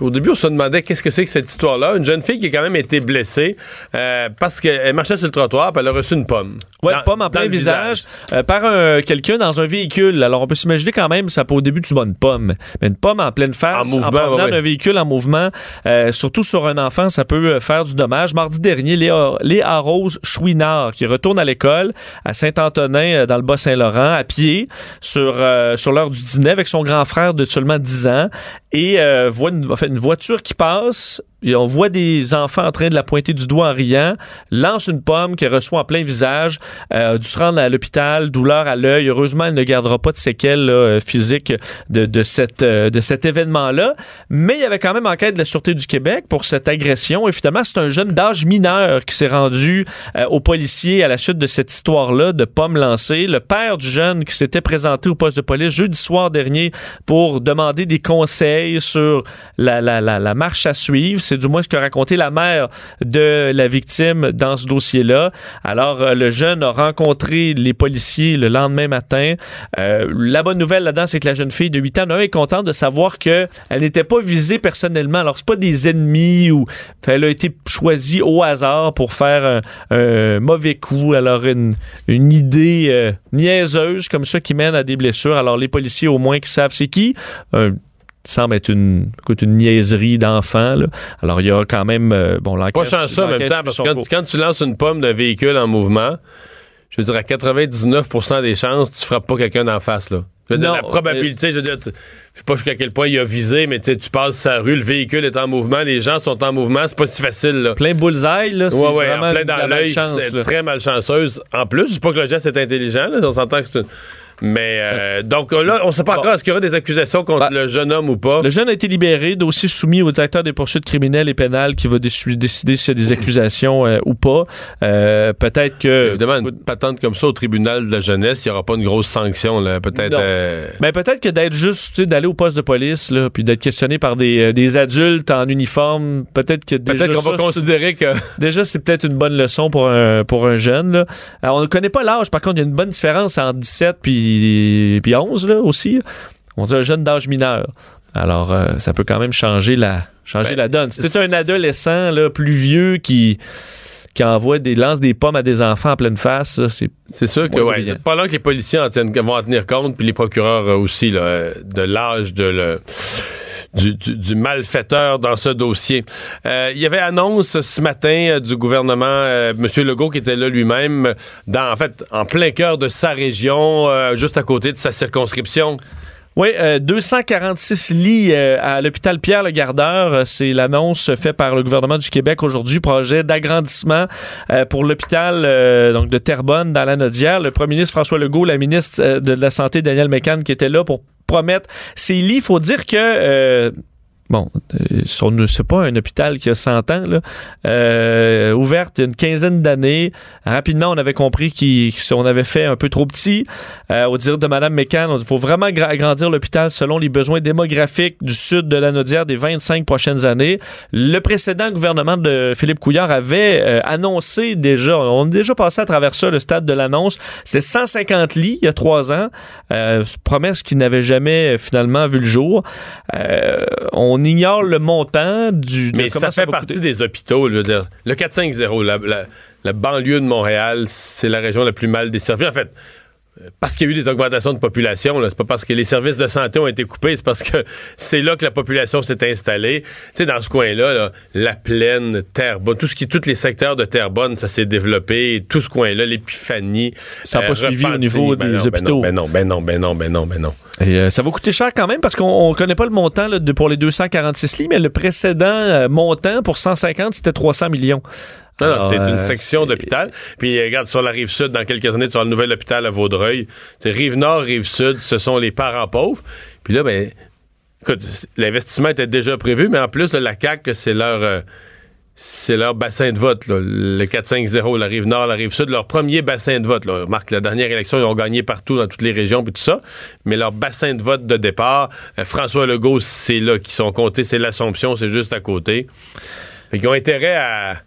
Au début, on se demandait qu'est-ce que c'est que cette histoire-là? Une jeune fille qui a quand même été blessée euh, parce qu'elle marchait sur le trottoir et elle a reçu une pomme. Ouais, Dans- pomme en plein le visage, euh, par un- quelqu'un dans un véhicule. Alors, on peut s'imaginer quand même, ça peut au début, tu vois une pomme. Mais une pomme en pleine face, En mouvement, provenant ouais, ouais. d'un véhicule en mouvement, euh, surtout sur un enfant, ça peut faire du dommage. Mardi dernier, Léa, Léa Rose Chouinard, qui retourne à l'école à Saint-Antonin, dans le Bas-Saint-Laurent, à pied, sur, sur l'heure du dîner, avec son grand frère de seulement 10 ans, et voit une, en une voiture qui passe. Et on voit des enfants en train de la pointer du doigt en riant, lance une pomme qu'elle reçoit en plein visage, euh, se rendre à l'hôpital, douleur à l'œil. Heureusement, elle ne gardera pas de séquelles euh, physiques de, de, cette, euh, de cet événement-là. Mais il y avait quand même enquête de la Sûreté du Québec pour cette agression. Et finalement, c'est un jeune d'âge mineur qui s'est rendu euh, aux policiers à la suite de cette histoire-là de pomme lancée. Le père du jeune qui s'était présenté au poste de police jeudi soir dernier pour demander des conseils sur la, la, marche à suivre. C'est du moins ce qu'a raconté la mère de la victime dans ce dossier-là. Alors, euh, le jeune a rencontré les policiers le lendemain matin. Euh, la bonne nouvelle là-dedans, c'est que la jeune fille de 8 ans, est contente de savoir qu'elle n'était pas visée personnellement. Alors, c'est pas des ennemis ou elle a été choisie au hasard pour faire un, mauvais coup. Alors, une, une idée euh, niaiseuse comme ça qui mène à des blessures. Alors, les policiers, au moins, qui savent c'est qui. Semble être une, écoute, une niaiserie d'enfant. là. Alors, il y a quand même... euh, bon. Pas chanceux en même temps, parce que quand, tu lances une pomme d'un véhicule en mouvement, je veux dire, à 99% des chances, tu frappes pas quelqu'un d'en face, là. Je veux dire, Non, la probabilité, je veux dire, tu- je sais pas jusqu'à quel point il a visé, mais tu sais, tu passes sa rue, le véhicule est en mouvement, les gens sont en mouvement, c'est pas si facile, là. Plein bullseye, là, c'est Ouais, ouais, vraiment en plein dans l'œil, c'est très malchanceuse. En plus, je sais pas que le geste est intelligent, là, on s'entend que c'est une... Mais, euh, donc là, on sait pas encore, est-ce qu'il y aura des accusations contre Bah, le jeune homme ou pas? Le jeune a été libéré, dossier soumis au directeur des poursuites criminelles et pénales qui va déci- décider s'il y a des accusations euh, ou pas. Euh, Peut-être que... Évidemment, une patente comme ça au tribunal de la jeunesse, il n'y aura pas une grosse sanction, là. Peut-être. Non. euh, Ben peut-être que d'être juste, tu sais, d'aller au poste de police, là, puis d'être questionné par des, euh, des adultes en uniforme, peut-être que déjà Peut-être qu'on va considérer que. déjà c'est peut-être une bonne leçon pour un, pour un jeune. Là. Alors, on ne connaît pas l'âge, par contre, il y a une bonne différence entre 17 puis, puis 11 là, aussi. On dit un jeune d'âge mineur. Alors, euh, ça peut quand même changer la, changer Ben, la donne. C'était un adolescent là, plus vieux qui, qui envoie des lance des pommes à des enfants en pleine face. C'est C'est sûr que, ouais. Pendant que les policiers en tiennent- vont en tenir compte, puis les procureurs aussi, là, euh, de l'âge de le. Du, du- du malfaiteur dans ce dossier. Euh, il y avait annonce ce matin euh, du gouvernement, euh, M. Legault qui était là lui-même, dans en fait en plein cœur de sa région, euh, juste à côté de sa circonscription. Oui, euh, 246 lits euh, à l'hôpital Pierre-le-Gardeur. Euh, C'est l'annonce faite par le gouvernement du Québec aujourd'hui. Projet d'agrandissement euh, pour l'hôpital euh, donc de Terrebonne dans la Nodière. Le premier ministre François Legault, la ministre de la Santé Daniel Mécan qui était là pour promettre ces. Il faut dire que... euh, Bon, euh, c'est pas un hôpital qui a 100 ans, là. Euh, ouverte il y a une quinzaine d'années. Rapidement, on avait compris qu'on avait fait un peu trop petit. Euh, au dire de Mme Mécan, il faut vraiment gra- agrandir l'hôpital selon les besoins démographiques du sud de la Naudière des 25 prochaines années. Le précédent gouvernement de Philippe Couillard avait euh, annoncé déjà, on a déjà passé à travers ça, le stade de l'annonce, c'était 150 lits il y a trois ans. Euh, promesse qui n'avait jamais euh, finalement vu le jour. Euh, on ignore le montant du... de Mais ça fait partie coûter. des hôpitaux. Je veux dire, le 450, la, la- la banlieue de Montréal, c'est la région la plus mal desservie. En fait, euh, parce qu'il y a eu des augmentations de population, c'est pas parce que les services de santé ont été coupés, c'est parce que c'est là que la population s'est installée. Tu sais, dans ce coin-là, là, la plaine, Terrebonne, tout ce qui, tous les secteurs de Terrebonne, ça s'est développé. Tout ce coin-là, l'épiphanie. Ça a pas suivi au niveau Ben des non, ben hôpitaux. non, Ben non, ben non, ben non, ben non, ben non. Et, euh, ça va coûter cher quand même parce qu'on ne connaît pas le montant là, de, pour les 246 lits, mais le précédent euh, montant pour 150, c'était 300 millions. Non, non, c'est euh, une section c'est- d'hôpital. Puis euh, regarde, sur la rive sud, dans quelques années, tu auras le nouvel hôpital à Vaudreuil. C'est rive nord, rive sud, ce sont les parents pauvres. Puis là, ben, écoute, l'investissement était déjà prévu, mais en plus, là, la CAQ, c'est leur. C'est leur bassin de vote, là. le 4-5-0, la rive nord, la rive sud, leur premier bassin de vote. Là. Marc, la dernière élection, ils ont gagné partout dans toutes les régions puis tout ça, mais leur bassin de vote de départ, euh, François Legault, c'est là qu'ils sont comptés, c'est l'Assomption, c'est juste à côté. Fait qu'ils ont intérêt à,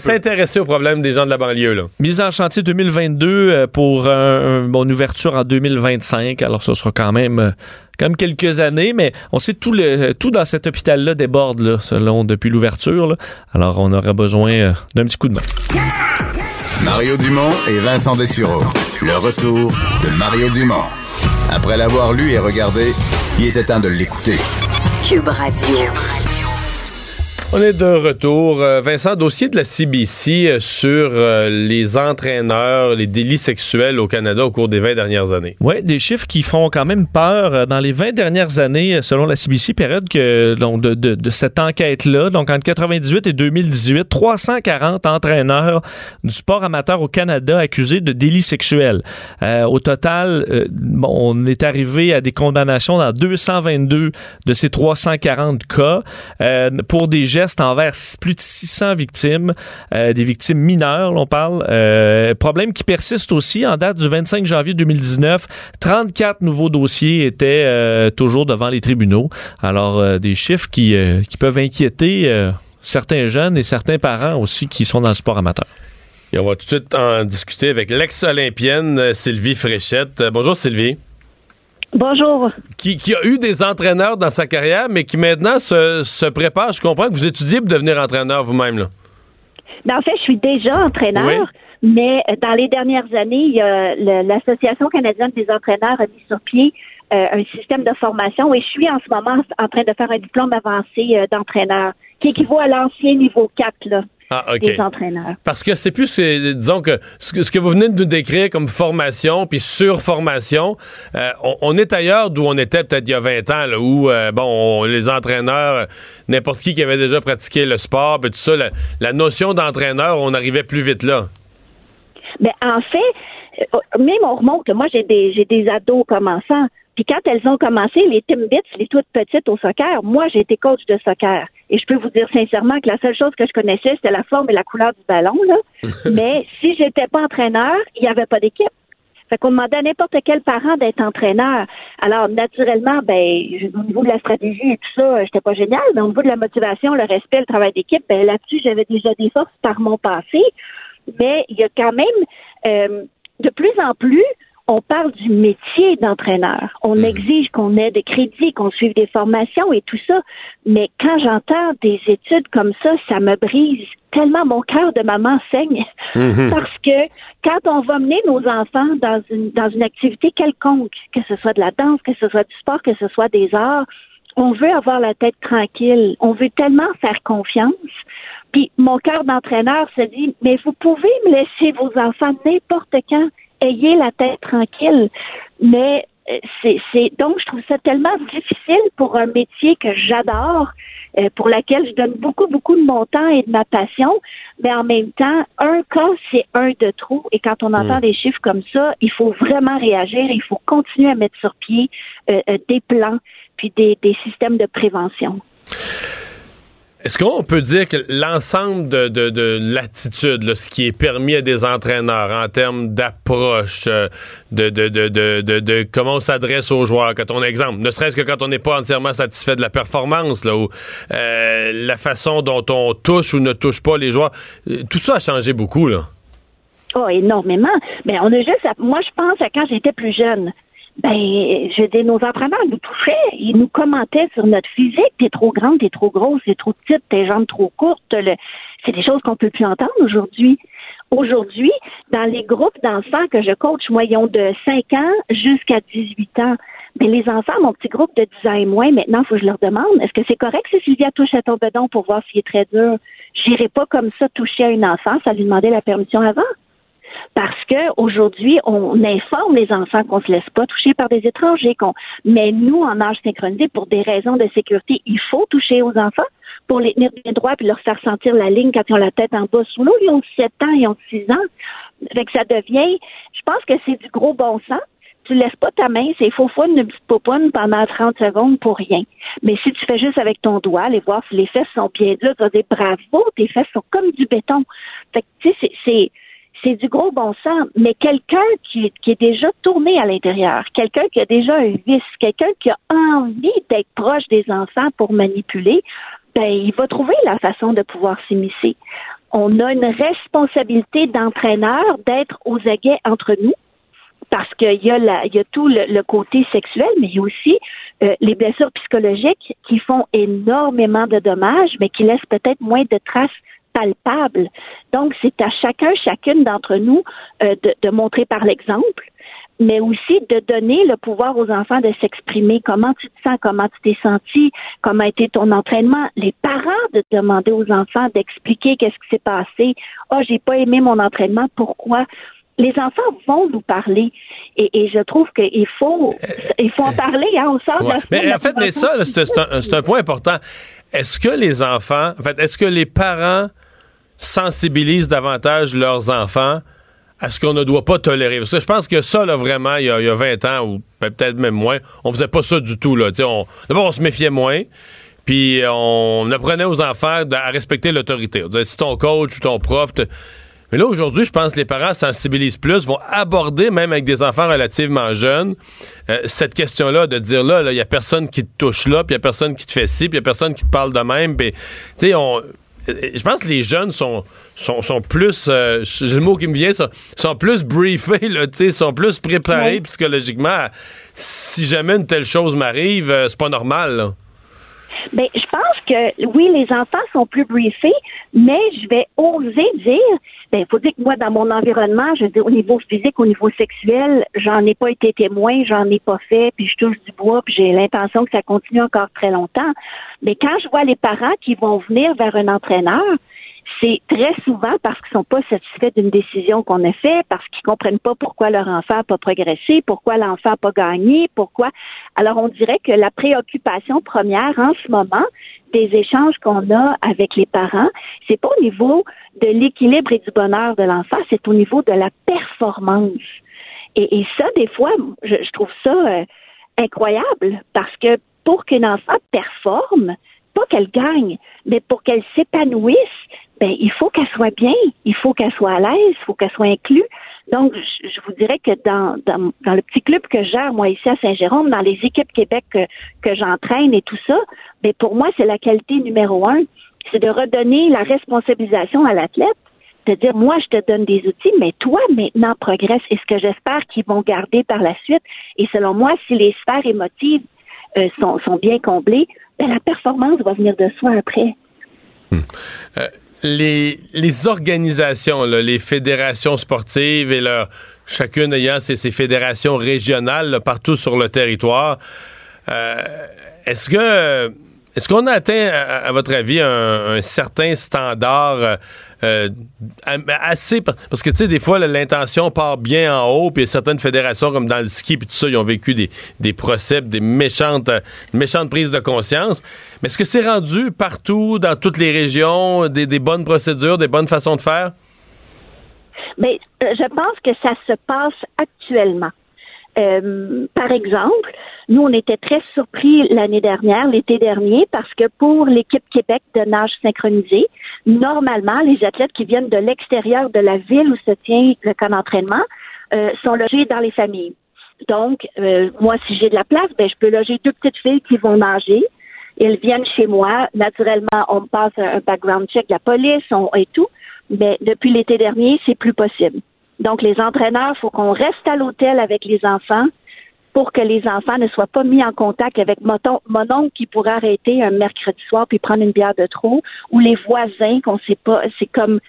s'intéresser aux problèmes des gens de la banlieue. Là. Mise en chantier 2022 euh, pour un, un- bon, une ouverture en 2025. Alors, ce sera quand même, euh, quand même quelques années, mais on sait tout, le, tout dans cet hôpital-là déborde, là, selon depuis l'ouverture. Alors, on aurait besoin euh, d'un petit coup de main. Mario Dumont et Vincent Dessureau. Le retour de Mario Dumont. Après l'avoir lu et regardé, il était temps de l'écouter. Cube Radio. On est de retour. Euh, Vincent, dossier de la CBC euh, sur euh, les entraîneurs, les délits sexuels au Canada au cours des 20 dernières années. Oui, des chiffres qui font quand même peur. Dans les 20 dernières années, selon la CBC, période que, de, cette enquête-là, donc entre 98 et 2018, 340 entraîneurs du sport amateur au Canada accusés de délits sexuels. Au total, on est arrivé à des condamnations dans 222 de ces 340 cas pour des gestes envers s- plus de 600 victimes, euh, des victimes mineures, l'on parle. Euh, problème qui persiste aussi en date du 25 janvier 2019. 34 nouveaux dossiers étaient euh, toujours devant les tribunaux. Alors, des chiffres qui, qui peuvent inquiéter certains jeunes et certains parents aussi qui sont dans le sport amateur. Et on va tout de suite en discuter avec l'ex-olympienne Sylvie Fréchette. Bonjour Sylvie. Bonjour. Qui, qui a eu des entraîneurs dans sa carrière, mais qui maintenant se, se prépare. Je comprends que vous étudiez pour devenir entraîneur vous-même. là. Ben, en fait, je suis déjà entraîneur, Oui. mais euh, dans les dernières années, il y a le- l'Association canadienne des entraîneurs a mis sur pied euh, un système de formation et je suis en ce moment en train de faire un diplôme avancé euh, d'entraîneur qui équivaut à l'ancien niveau 4. Là. Ah, OK. des entraîneurs. Parce que c'est plus, disons que ce, que vous venez de nous décrire comme formation puis surformation, euh, on, on est ailleurs d'où on était peut-être il y a 20 ans, là, où, euh, bon, on- les entraîneurs, euh, n'importe qui qui avait déjà pratiqué le sport, puis tout ça, la, la notion d'entraîneur, on arrivait plus vite là. Mais en fait, même on remonte, moi j'ai des j'ai des ados comme enfants. Puis quand elles ont commencé, les Timbits, les toutes petites au soccer, moi j'ai été coach de soccer. Et je peux vous dire sincèrement que la seule chose que je connaissais, c'était la forme et la couleur du ballon. Là. Mais si j'étais pas entraîneur, il n'y avait pas d'équipe. Fait qu'on demandait à n'importe quel parent d'être entraîneur. Alors, naturellement, ben, au niveau de la stratégie et tout ça, j'étais pas génial, mais au niveau de la motivation, le respect, le travail d'équipe, ben, là-dessus, j'avais déjà des forces par mon passé. Mais il y a quand même, euh, de plus en plus, on parle du métier d'entraîneur. On exige qu'on ait des crédits, qu'on suive des formations et tout ça. Mais quand j'entends des études comme ça, ça me brise tellement mon cœur de maman saigne. Parce que quand on va mener nos enfants dans une, dans une activité quelconque, que ce soit de la danse, que ce soit du sport, que ce soit des arts, on veut avoir la tête tranquille. On veut tellement faire confiance. Puis mon cœur d'entraîneur se dit, mais vous pouvez me laisser vos enfants n'importe quand. Ayez la tête tranquille. Mais euh, c'est, donc je trouve ça tellement difficile pour un métier que j'adore, euh, pour laquelle je donne beaucoup beaucoup de mon temps et de ma passion, mais en même temps, un cas c'est un de trop. Et quand on entend des chiffres comme ça, il faut vraiment réagir. Il faut continuer à mettre sur pied euh, euh, des plans puis des, des systèmes de prévention. Est-ce qu'on peut dire que l'ensemble de, de, de l'attitude, ce qui est permis à des entraîneurs en termes d'approche, euh, de, de, comment on s'adresse aux joueurs, quand on exemple, ne serait-ce que quand on n'est pas entièrement satisfait de la performance, là, ou euh, la façon dont on touche ou ne touche pas les joueurs, euh, tout ça a changé beaucoup, là. Oh, énormément. Ben, on a juste, à- moi, je pense à quand j'étais plus jeune. Ben, je dis, nos entraîneurs nous touchaient, ils nous commentaient sur notre physique. T'es trop grande, t'es trop grosse, t'es trop petite, tes jambes trop courtes. le- C'est des choses qu'on peut plus entendre aujourd'hui. Aujourd'hui, dans les groupes d'enfants que je coach, moi, ils ont de 5 ans jusqu'à 18 ans. Mais les enfants, mon petit groupe de 10 ans et moins, maintenant, il faut que je leur demande, est-ce que c'est correct si Sylvia touche à ton bedon pour voir s'il est très dur? J'irai pas comme ça toucher à une enfant, ça lui demander la permission avant parce que aujourd'hui, on informe les enfants qu'on se laisse pas toucher par des étrangers, qu'on mais nous, en âge synchronisé, pour des raisons de sécurité, il faut toucher aux enfants pour les tenir bien droits puis leur faire sentir la ligne quand ils ont la tête en bas sous l'eau. Ils ont 7 ans, ils ont 6 ans. Fait que ça devient, je pense que c'est du gros bon sens. Tu laisses pas ta main, c'est faux fun, une petite popoune pendant 30 secondes pour rien. Mais si tu fais juste avec ton doigt, aller voir si les fesses sont bien dures, tu vas dire bravo, tes fesses sont comme du béton. Fait que, tu sais, c'est- c'est, du gros bon sens, mais quelqu'un qui, est déjà tourné à l'intérieur, quelqu'un qui a déjà un vice, quelqu'un qui a envie d'être proche des enfants pour manipuler, ben, il va trouver la façon de pouvoir s'immiscer. On a une responsabilité d'entraîneur d'être aux aguets entre nous parce qu'il y a tout le, le côté sexuel, mais il y a aussi euh, les blessures psychologiques qui font énormément de dommages, mais qui laissent peut-être moins de traces palpables. Donc, c'est à chacun, chacune d'entre nous euh, de, de montrer par l'exemple, mais aussi de donner le pouvoir aux enfants de s'exprimer. Comment tu te sens, comment tu t'es senti, comment a été ton entraînement? Les parents de demander aux enfants d'expliquer qu'est-ce qui s'est passé. Ah, j'ai pas aimé mon entraînement. Pourquoi? les enfants vont nous parler et, et je trouve qu'il faut il faut en parler hein, on sort de la semaine Mais en fait, mais ça, un, c'est un point important. Est-ce que les enfants, en fait, est-ce que les parents sensibilisent davantage leurs enfants à ce qu'on ne doit pas tolérer? Parce que je pense que ça, là, vraiment, il y a, il y a 20 ans, ou ben, peut-être même moins, on faisait pas ça du tout, là. D'abord, on se méfiait moins. Puis on apprenait aux enfants à respecter l'autorité. Si ton coach ou ton prof... Mais là, aujourd'hui, je pense que les parents sensibilisent plus, vont aborder, même avec des enfants relativement jeunes, euh, cette question-là de dire là, là, il y a personne qui te touche là, puis il y a personne qui te fait ci, puis il y a personne qui te parle de même. Puis, tu sais, on... euh, Je pense que les jeunes sont, sont, sont plus, euh, j'ai le mot qui me vient, sont, sont plus briefés, là, sont plus préparés Oui. psychologiquement. Si jamais une telle chose m'arrive, euh, c'est pas normal. Là. Ben, je pense que oui, les enfants sont plus briefés, mais je vais oser dire, ben, il faut dire que moi, dans mon environnement, je dire, au niveau physique, au niveau sexuel, j'en ai pas été témoin, j'en ai pas fait, puis je touche du bois, puis j'ai l'intention que ça continue encore très longtemps. Mais quand je vois les parents qui vont venir vers un entraîneur, c'est très souvent parce qu'ils sont pas satisfaits d'une décision qu'on a faite, parce qu'ils comprennent pas pourquoi leur enfant n'a pas progressé, pourquoi l'enfant n'a pas gagné, pourquoi. Alors, on dirait que la préoccupation première en ce moment des échanges qu'on a avec les parents, c'est pas au niveau de l'équilibre et du bonheur de l'enfant, c'est au niveau de la performance. Et, ça, des fois, je, trouve ça euh, incroyable parce que pour qu'un enfant performe, pas qu'elle gagne, mais pour qu'elle s'épanouisse, ben, il faut qu'elle soit bien, il faut qu'elle soit à l'aise, il faut qu'elle soit inclue. Donc, je, vous dirais que dans, dans, dans, le petit club que je gère, moi, ici à Saint-Jérôme, dans les équipes Québec que, j'entraîne et tout ça, mais ben, pour moi, c'est la qualité numéro un. C'est de redonner la responsabilisation à l'athlète de dire moi je te donne des outils, mais toi maintenant progresse. Et ce que j'espère qu'ils vont garder par la suite. Et selon moi, si les sphères émotives euh, sont, sont, bien comblées, ben, la performance va venir de soi après. Hmm. Euh, les, organisations, les fédérations sportives et chacune ayant ses, fédérations régionales partout sur le territoire, euh, est-ce que est-ce qu'on a atteint, à, votre avis, un, un certain standard euh, euh assez... Parce que, tu sais, des fois, l'intention part bien en haut, puis certaines fédérations, comme dans le ski, puis tout ça, ils ont vécu des, des procès, des méchantes, méchantes prises de conscience. Mais est-ce que c'est rendu partout, dans toutes les régions, des, des bonnes procédures, des bonnes façons de faire? Mais euh, je pense que ça se passe actuellement. Euh, par exemple, nous, on était très surpris l'année dernière, l'été dernier, parce que pour l'équipe Québec de nage synchronisé, normalement, les athlètes qui viennent de l'extérieur de la ville où se tient le camp d'entraînement euh, sont logés dans les familles. Donc, euh, moi, si j'ai de la place, ben, je peux loger deux petites filles qui vont nager. Elles viennent chez moi. Naturellement, on passe un background check la police on, et tout. Mais depuis l'été dernier, c'est plus possible. Donc, les entraîneurs, il faut qu'on reste à l'hôtel avec les enfants pour que les enfants ne soient pas mis en contact avec mon, oncle qui pourrait arrêter un mercredi soir puis prendre une bière de trop, ou les voisins qu'on sait pas. C'est comme,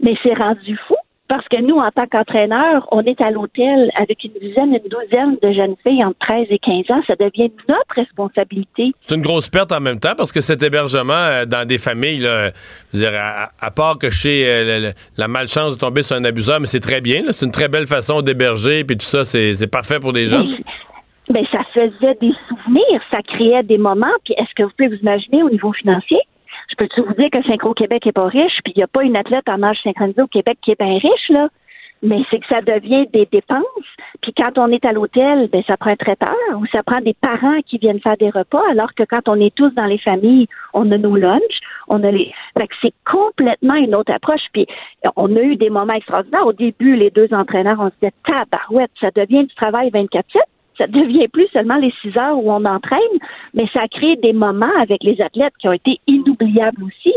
mais c'est rendu fou. Parce que nous, en tant qu'entraîneurs, on est à l'hôtel avec une dizaine, une douzaine de jeunes filles entre 13 et 15 ans. Ça devient notre responsabilité. C'est une grosse perte en même temps parce que cet hébergement euh, dans des familles, là, dire, à, part que chez euh, la, malchance de tomber sur un abuseur, mais c'est très bien. C'est une très belle façon d'héberger, puis tout ça, c'est parfait pour des gens. Mais, ça faisait des souvenirs, ça créait des moments. Puis est-ce que vous pouvez vous imaginer au niveau financier? Je peux vous dire que Synchro-Québec est pas riche, puis il n'y a pas une athlète en âge synchronisé au Québec qui est bien riche, là? Mais c'est que ça devient des dépenses. Puis quand on est à l'hôtel, ben ça prend un traiteur ou ça prend des parents qui viennent faire des repas, alors que quand on est tous dans les familles, on a nos lunchs, on a les. Fait que c'est complètement une autre approche. Puis on a eu des moments extraordinaires. Au début, les deux entraîneurs, on se disait tabarouette, ça devient du travail 24-7 ça devient plus seulement les six heures où on entraîne, mais ça crée des moments avec les athlètes qui ont été inoubliables aussi.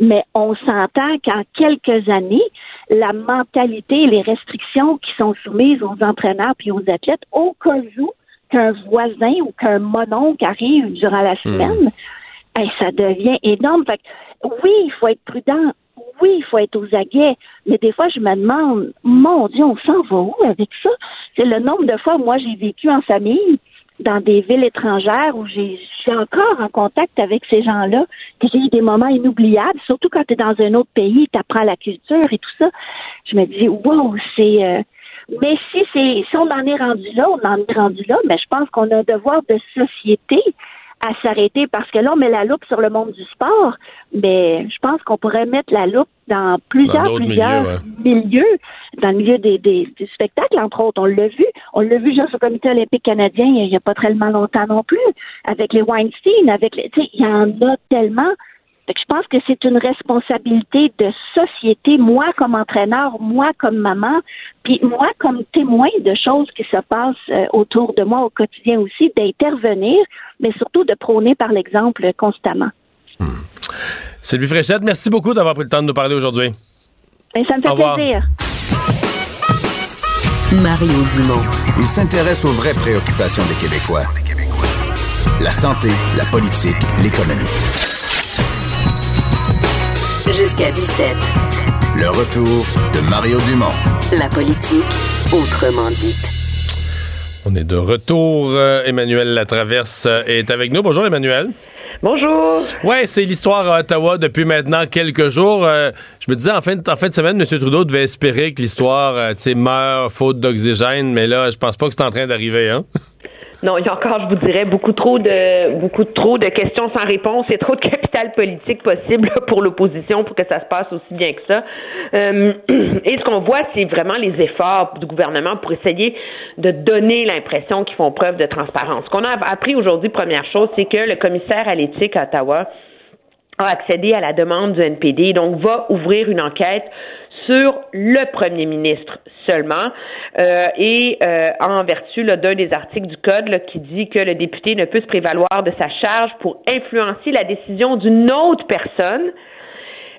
Mais on s'entend qu'en quelques années, la mentalité et les restrictions qui sont soumises aux entraîneurs puis aux athlètes, au cas où qu'un voisin ou qu'un mononcle arrive durant la hmm. semaine, ça devient énorme. Fait oui, il faut être prudent oui, il faut être aux aguets, mais des fois, je me demande, mon Dieu, on s'en va où avec ça? C'est le nombre de fois, moi, j'ai vécu en famille dans des villes étrangères où j'ai, encore en contact avec ces gens-là, que j'ai eu des moments inoubliables, surtout quand tu es dans un autre pays, tu apprends la culture et tout ça. Je me dis, wow, c'est... Euh, mais si c'est si on en est rendu là, on en est rendu là, mais je pense qu'on a un devoir de société à s'arrêter parce que là, on met la loupe sur le monde du sport, mais je pense qu'on pourrait mettre la loupe dans plusieurs, plusieurs milieux, dans le milieu des, des, spectacles, entre autres. On l'a vu. On l'a vu juste au Comité olympique canadien il n'y a pas tellement longtemps non plus, avec les Weinstein, avec les. Tu sais, il y en a tellement je pense que c'est une responsabilité de société, moi comme entraîneur, moi comme maman, puis moi comme témoin de choses qui se passent euh, autour de moi au quotidien aussi, d'intervenir, mais surtout de prôner par l'exemple constamment. Hmm. Sylvie Fréchette, merci beaucoup d'avoir pris le temps de nous parler aujourd'hui. Ben, ça me fait plaisir. Mario Dumont. Il s'intéresse aux vraies préoccupations des Québécois. La santé, la politique, l'économie jusqu'à 17. Le retour de Mario Dumont. La politique, autrement dite. On est de retour. Euh, Emmanuel Latraverse euh, est avec nous. Bonjour Emmanuel. Bonjour. Ouais, c'est l'histoire à Ottawa depuis maintenant quelques jours. Euh, je me disais, en fin, de, en fin de semaine, M. Trudeau devait espérer que l'histoire, euh, tu sais, meurt faute d'oxygène, mais là, je pense pas que c'est en train d'arriver, hein? Non, il y a encore, je vous dirais, beaucoup trop de beaucoup trop de questions sans réponse et trop de capital politique possible pour l'opposition pour que ça se passe aussi bien que ça. Euh, et ce qu'on voit, c'est vraiment les efforts du gouvernement pour essayer de donner l'impression qu'ils font preuve de transparence. Ce qu'on a appris aujourd'hui, première chose, c'est que le commissaire à l'éthique à Ottawa a accédé à la demande du NPD, donc va ouvrir une enquête sur le premier ministre seulement euh, et euh, en vertu d'un des articles du Code qui dit que le député ne peut se prévaloir de sa charge pour influencer la décision d'une autre personne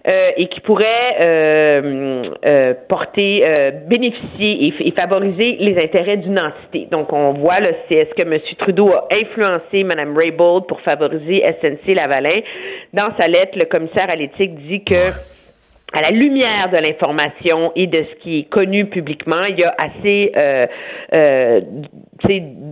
euh, et qui pourrait porter, bénéficier et, et, favoriser les intérêts d'une entité. Donc, on voit, là, c'est est-ce que M. Trudeau a influencé Mme Raybould pour favoriser SNC-Lavalin. Dans sa lettre, le commissaire à l'éthique dit que à la lumière de l'information et de ce qui est connu publiquement, il y a assez euh, euh,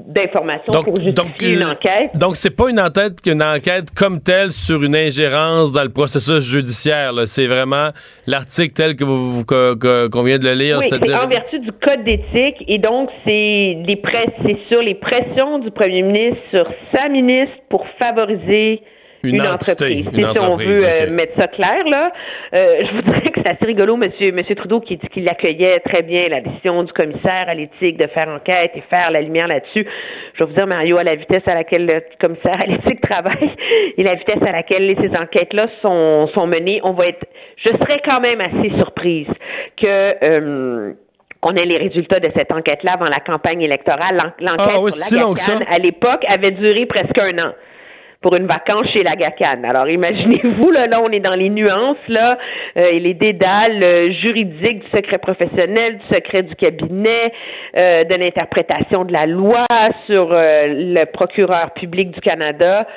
d'informations pour justifier une enquête. Donc, c'est pas une enquête qu'une enquête comme telle sur une ingérence dans le processus judiciaire. C'est vraiment l'article tel que vous qu'on vient de le lire. Oui, c'est en vertu du code d'éthique et donc c'est les c'est sur les pressions du premier ministre sur sa ministre pour favoriser une, entreprise. si on veut euh, mettre ça clair, là, euh, je vous dirais que c'est assez rigolo, Monsieur, Monsieur Trudeau, qui dit qu'il accueillait très bien la décision du commissaire à l'éthique de faire enquête et faire la lumière là-dessus. Je vais vous dire, Mario, à la vitesse à laquelle le commissaire à l'éthique travaille et la vitesse à laquelle ces enquêtes-là sont, sont menées, on va être, je serais quand même assez surprise que euh, qu'on ait les résultats de cette enquête-là avant la campagne électorale. L'enquête ah, sur la à l'époque avait duré presque un an pour une vacance chez la GACAN. Alors imaginez-vous, là, là, on est dans les nuances, là, euh, et les dédales euh, juridiques du secret professionnel, du secret du cabinet, euh, de l'interprétation de la loi sur le procureur public du Canada.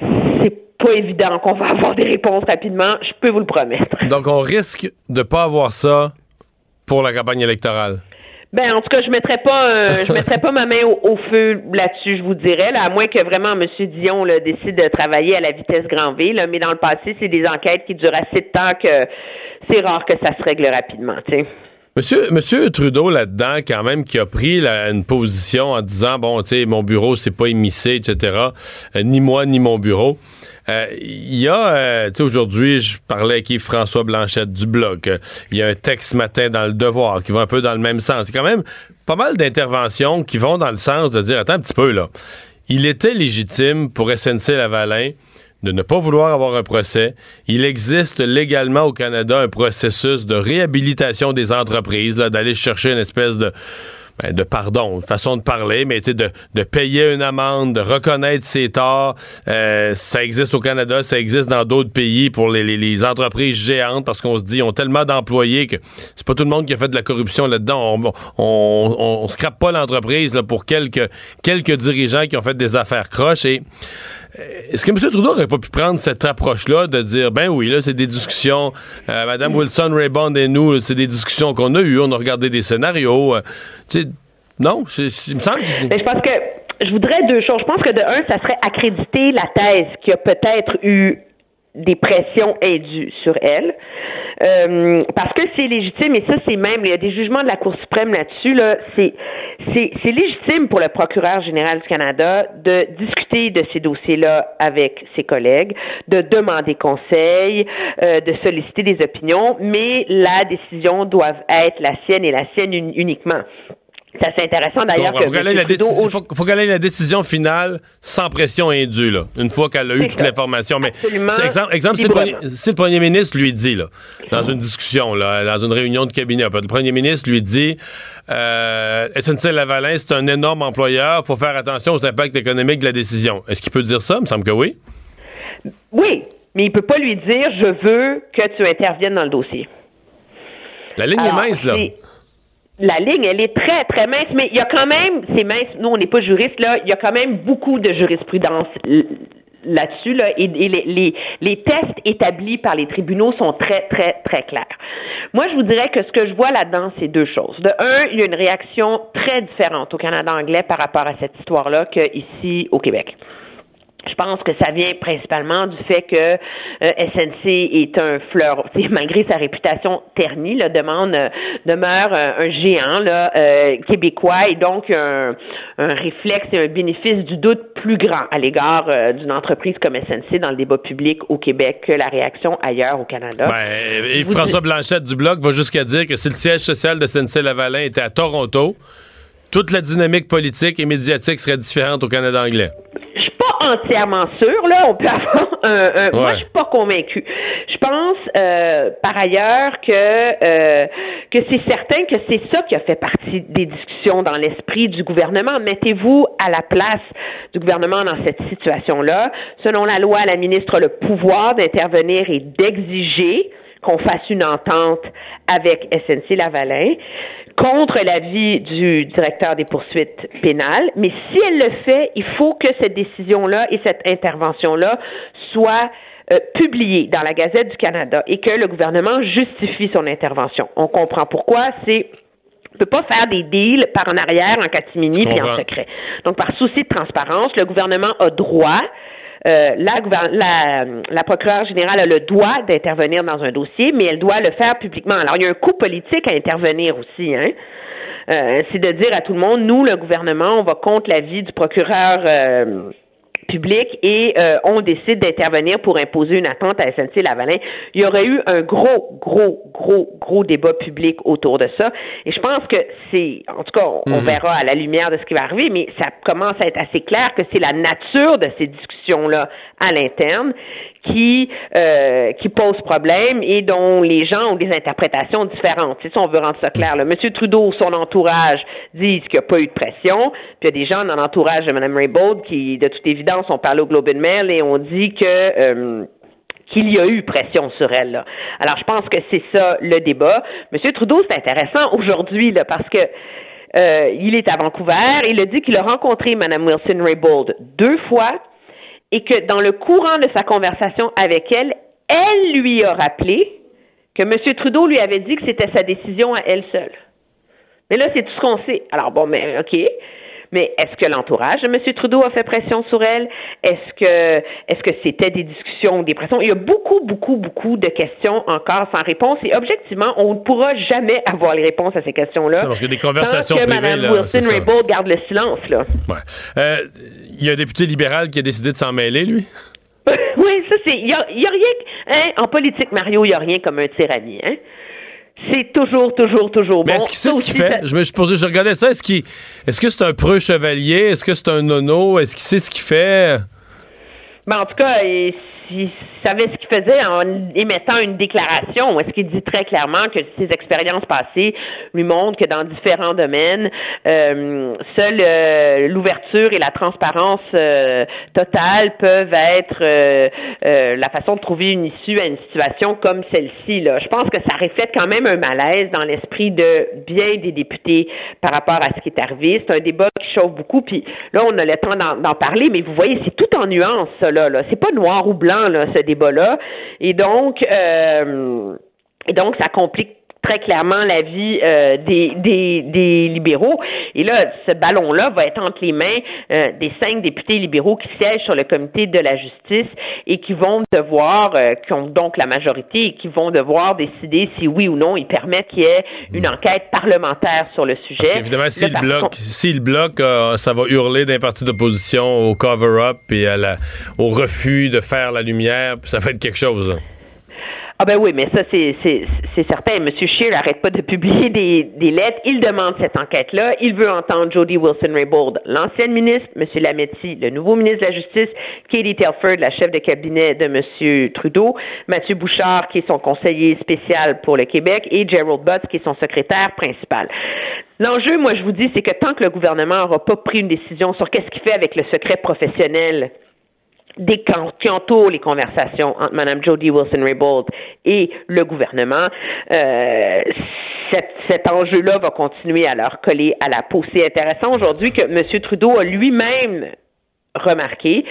C'est pas évident qu'on va avoir des réponses rapidement, je peux vous le promettre. Donc on risque de pas avoir ça pour la campagne électorale? Ben en tout cas, je mettrais pas euh, je mettrais pas ma main au, feu là-dessus, je vous dirais, là, à moins que vraiment M. Dion décide de travailler à la vitesse grand V. Là, mais dans le passé, c'est des enquêtes qui durent assez de temps que c'est rare que ça se règle rapidement. Monsieur, Monsieur Trudeau là-dedans, quand même, qui a pris une position en disant bon, tu sais, mon bureau c'est pas émissé, etc. Euh, ni moi ni mon bureau. Euh, il y a, euh, aujourd'hui, je parlais avec François Blanchette du blog. Il y a un texte ce matin dans Le Devoir qui va un peu dans le même sens. C'est quand même pas mal d'interventions qui vont dans le sens de dire, attends un petit peu, là. Il était légitime pour SNC-Lavalin de ne pas vouloir avoir un procès. Il existe légalement au Canada un processus de réhabilitation des entreprises, d'aller chercher une espèce de ben, de pardon, une façon de parler, mais de, de payer une amende, de reconnaître ses torts. Euh, ça existe au Canada, ça existe dans d'autres pays pour les, les, entreprises géantes parce qu'on se dit, ils ont tellement d'employés que c'est pas tout le monde qui a fait de la corruption là-dedans. On, on, on, scrape pas l'entreprise pour quelques, quelques dirigeants qui ont fait des affaires croches et est-ce que M. Trudeau n'aurait pas pu prendre cette approche-là de dire, ben oui, là, c'est des discussions, euh, Mme Wilson, Raybond et nous, c'est des discussions qu'on a eues, on a regardé des scénarios. Euh, non, il me semble que Mais je pense que je voudrais deux choses. Je pense que de un, ça serait accréditer la thèse qui a peut-être eu des pressions indues sur elle. Euh, parce que c'est légitime, et ça, c'est même, il y a des jugements de la Cour suprême là-dessus, là, c'est, légitime pour le procureur général du Canada de discuter de ces dossiers-là avec ses collègues, de demander conseil, euh, de solliciter des opinions, mais la décision doit être la sienne et la sienne uniquement. C'est assez intéressant d'ailleurs. Il faut, faut qu'elle ait la décision finale sans pression indue, là, une fois qu'elle a eu toute l'information. Mais exemple, exemple si, le premier, si, le premier, ministre lui dit, là, dans une discussion, là, dans une réunion de cabinet, le premier ministre lui dit euh, SNC-Lavalin, c'est un énorme employeur, il faut faire attention aux impacts économiques de la décision. Est-ce qu'il peut dire ça? Il me semble que oui. Oui, mais il peut pas lui dire je veux que tu interviennes dans le dossier. La ligne est mince, là la ligne, elle est très, très mince, mais il y a quand même, c'est mince, nous, on n'est pas juristes, là, il y a quand même beaucoup de jurisprudence là-dessus, là, et, les, les, tests établis par les tribunaux sont très, très, très clairs. Moi, je vous dirais que ce que je vois là-dedans, c'est deux choses. De un, il y a une réaction très différente au Canada anglais par rapport à cette histoire-là qu'ici au Québec. Je pense que ça vient principalement du fait que euh, SNC est un fleur, malgré sa réputation ternie, là, demande demeure un, géant là, québécois et donc un, un, réflexe et un bénéfice du doute plus grand à l'égard d'une entreprise comme SNC dans le débat public au Québec que la réaction ailleurs au Canada. Ben, et François Blanchette du Bloc va jusqu'à dire que si le siège social de SNC-Lavalin était à Toronto, toute la dynamique politique et médiatique serait différente au Canada anglais. Entièrement sûre, là. On peut avoir un. Moi, je suis pas convaincue. Je pense, euh, par ailleurs, que euh, que c'est certain que c'est ça qui a fait partie des discussions dans l'esprit du gouvernement. Mettez-vous à la place du gouvernement dans cette situation-là. Selon la loi, la ministre a le pouvoir d'intervenir et d'exiger qu'on fasse une entente avec SNC Lavalin contre l'avis du directeur des poursuites pénales, mais si elle le fait, il faut que cette décision-là et cette intervention-là soient euh, publiées dans la Gazette du Canada et que le gouvernement justifie son intervention. On comprend pourquoi, c'est on peut pas faire des deals par en arrière, en catimini, puis en secret. Donc, par souci de transparence, le gouvernement a droit euh, la, la, la procureure générale a le droit d'intervenir dans un dossier, mais elle doit le faire publiquement. Alors, il y a un coût politique à intervenir aussi, hein. Euh, c'est de dire à tout le monde, nous, le gouvernement, on va contre l'avis du procureur euh, public et euh, on décide d'intervenir pour imposer une attente à SNC-Lavalin, il y aurait eu un gros, gros, gros, gros débat public autour de ça. Et je pense que c'est, en tout cas, on, Mhm. verra à la lumière de ce qui va arriver, mais ça commence à être assez clair que c'est la nature de ces discussions-là à l'interne qui euh, qui pose problème et dont les gens ont des interprétations différentes. C'est ça, on veut rendre ça clair. Là. Monsieur Trudeau, son entourage disent qu'il n'y a pas eu de pression. Puis il y a des gens dans l'entourage de Mme Raybould qui, de toute évidence, ont parlé au Globe and Mail et ont dit que euh, qu'il y a eu pression sur elle. Là. Alors, je pense que c'est ça le débat. Monsieur Trudeau, c'est intéressant aujourd'hui là, parce que euh, il est à Vancouver. Il a dit qu'il a rencontré Mme Wilson Raybould deux fois et que dans le courant de sa conversation avec elle, elle lui a rappelé que M. Trudeau lui avait dit que c'était sa décision à elle seule. Mais là, c'est tout ce qu'on sait. Alors bon, mais OK. Mais est-ce que l'entourage de M. Trudeau a fait pression sur elle? Est-ce que est-ce que c'était des discussions ou des pressions? Il y a beaucoup, beaucoup, beaucoup de questions encore sans réponse. Et objectivement, on ne pourra jamais avoir les réponses à ces questions-là. Parce a des conversations tant que privées, Mme là, c'est Wilson ça. Raybould garde le silence, là. Ouais. Euh, Il y a un député libéral qui a décidé de s'en mêler, lui? oui, ça c'est. Il y a, y a rien. Hein, en politique, Mario, il n'y a rien comme un tyrannie. Hein? C'est toujours, toujours, toujours Mais bon. est-ce qu'il sait ce qu'il fait? ça- Je, me, je, posais- je regardais ça. Est-ce qu'il, est-ce que c'est un preux chevalier? Est-ce que c'est un nono? Est-ce qu'il sait ce qu'il fait? Ben, en tout cas, il, savait ce qu'il faisait en émettant une déclaration. Est-ce qu'il dit très clairement que ses expériences passées lui montrent que dans différents domaines, euh, seule euh, l'ouverture et la transparence euh, totale peuvent être la façon de trouver une issue à une situation comme celle-ci. Là. Je pense que ça reflète quand même un malaise dans l'esprit de bien des députés par rapport à ce qui est arrivé. C'est un débat qui chauffe beaucoup. Puis là, on a le temps d'en, d'en parler, mais vous voyez, c'est tout en nuances, ça, là. là. C'est pas noir ou blanc, là, ce débat-là. Et donc, euh, et donc, ça complique très clairement la vie euh, des, des, des libéraux. Et là, ce ballon-là va être entre les mains euh, des cinq députés libéraux qui siègent sur le comité de la justice et qui vont devoir, euh, qui ont donc la majorité et qui vont devoir décider si oui ou non ils permettent qu'il y ait une enquête parlementaire sur le sujet. Parce qu'évidemment, s'il par bloque, contre- s'il bloque, ça va hurler d'un parti d'opposition au cover-up et à la, au refus de faire la lumière, puis ça va être quelque chose. Ah ben oui, mais ça c'est certain. Monsieur Scheer n'arrête pas de publier des, des lettres. Il demande cette enquête-là. Il veut entendre Jody Wilson-Raybould, l'ancienne ministre, Monsieur Lametti, le nouveau ministre de la Justice, Katie Telford, la chef de cabinet de Monsieur Trudeau, Mathieu Bouchard, qui est son conseiller spécial pour le Québec, et Gerald Butts, qui est son secrétaire principal. L'enjeu, moi, je vous dis, c'est que tant que le gouvernement n'aura pas pris une décision sur qu'est-ce qu'il fait avec le secret professionnel des can- qui entourent les conversations entre Mme Jody Wilson-Raybould et le gouvernement, euh, cet, cet enjeu-là va continuer à leur coller à la peau. C'est intéressant aujourd'hui que M. Trudeau a lui-même remarqué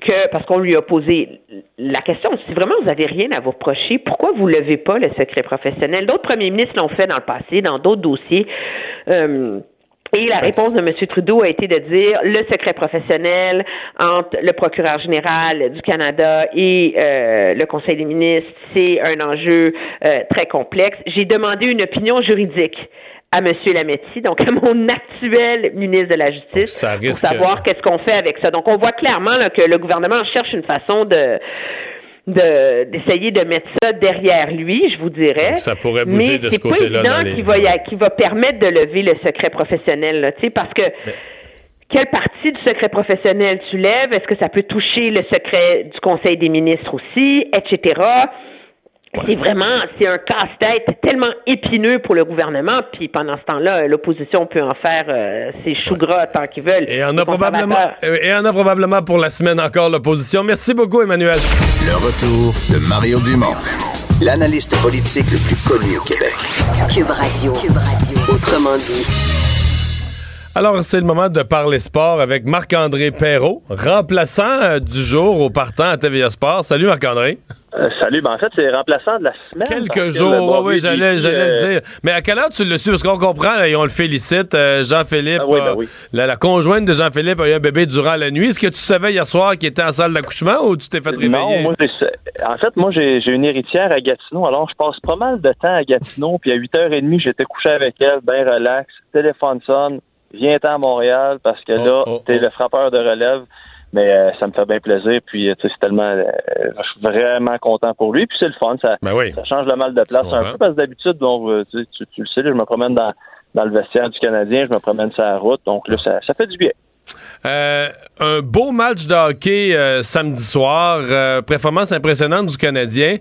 que, parce qu'on lui a posé la question, si vraiment vous avez rien à vous reprocher, pourquoi vous levez pas le secret professionnel? D'autres premiers ministres l'ont fait dans le passé, dans d'autres dossiers. Euh, Et la réponse de M. Trudeau a été de dire le secret professionnel entre le procureur général du Canada et euh, le Conseil des ministres, c'est un enjeu euh, très complexe. J'ai demandé une opinion juridique à M. Lametti, donc à mon actuel ministre de la Justice, pour savoir qu'est-ce qu'on fait avec ça. Donc, on voit clairement là, que le gouvernement cherche une façon de d'essayer de, mettre ça derrière lui, je vous dirais. ça pourrait bouger de ce côté-là. Dans les... qui va, qui va permettre de lever le secret professionnel, là, parce que quelle partie du secret professionnel tu lèves? Est-ce que ça peut toucher le secret du Conseil des ministres aussi, etc.? C'est vraiment, c'est un casse-tête tellement épineux pour le gouvernement, puis pendant ce temps-là, l'opposition peut en faire euh, ses choux gras tant qu'ils veulent. Et en a probablement, et en a probablement pour la semaine encore l'opposition. Merci beaucoup, Emmanuel. Le retour de Mario Dumont, l'analyste politique le plus connu au Québec. Cube Radio. Cube Radio. Autrement dit. Alors, c'est le moment de parler sport avec Marc-André Perrault, remplaçant euh, du jour au partant à TVA Sport. Salut Marc-André. Euh, salut, ben en fait, c'est remplaçant de la semaine. Quelques jours, oui, oui, j'allais, le euh, dire. Mais à quelle heure tu le su? Parce qu'on comprend, et on le félicite, euh, Jean-Philippe, ah ben la, conjointe de Jean-Philippe a eu un bébé durant la nuit. Est-ce que tu savais hier soir qu'il était en salle d'accouchement ou tu t'es fait réveiller? Non, moi, en fait, moi, j'ai, une héritière à Gatineau, alors je passe pas mal de temps à Gatineau, puis à 8h30, j'étais couché avec elle, bien relax, téléphone sonne, viens-t'en à Montréal, parce que oh, là, oh, t'es oh. le frappeur de relève. Mais euh, ça me fait bien plaisir. Puis, sais, c'est tellement. Euh, je suis vraiment content pour lui. Puis, c'est le fun. Ça, ben oui. ça change le mal de place un peu parce que d'habitude, donc, tu, tu, le sais, je me promène dans, dans le vestiaire du Canadien, je me promène sur la route. Donc, là, ça, ça fait du bien. Euh, un beau match de hockey samedi soir. performance impressionnante du Canadien.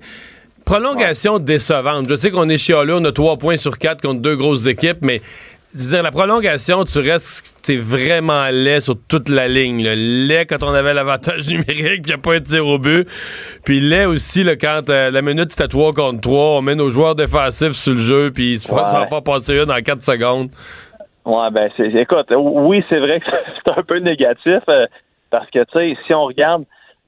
Prolongation décevante. Je sais qu'on est chialé, on a trois points sur quatre contre deux grosses équipes, mais dire, la prolongation, tu restes vraiment laid sur toute la ligne. Là. Laid quand on avait l'avantage numérique, puis il n'y a pas de tir au but. Puis laid aussi là, quand euh, la minute c'était 3 contre 3, on met nos joueurs défensifs sur le jeu, puis ils se font pas passer une dans 4 secondes. Ouais, ben, c'est, écoute, oui, c'est vrai que c'est un peu négatif, euh, parce que, tu sais, si on regarde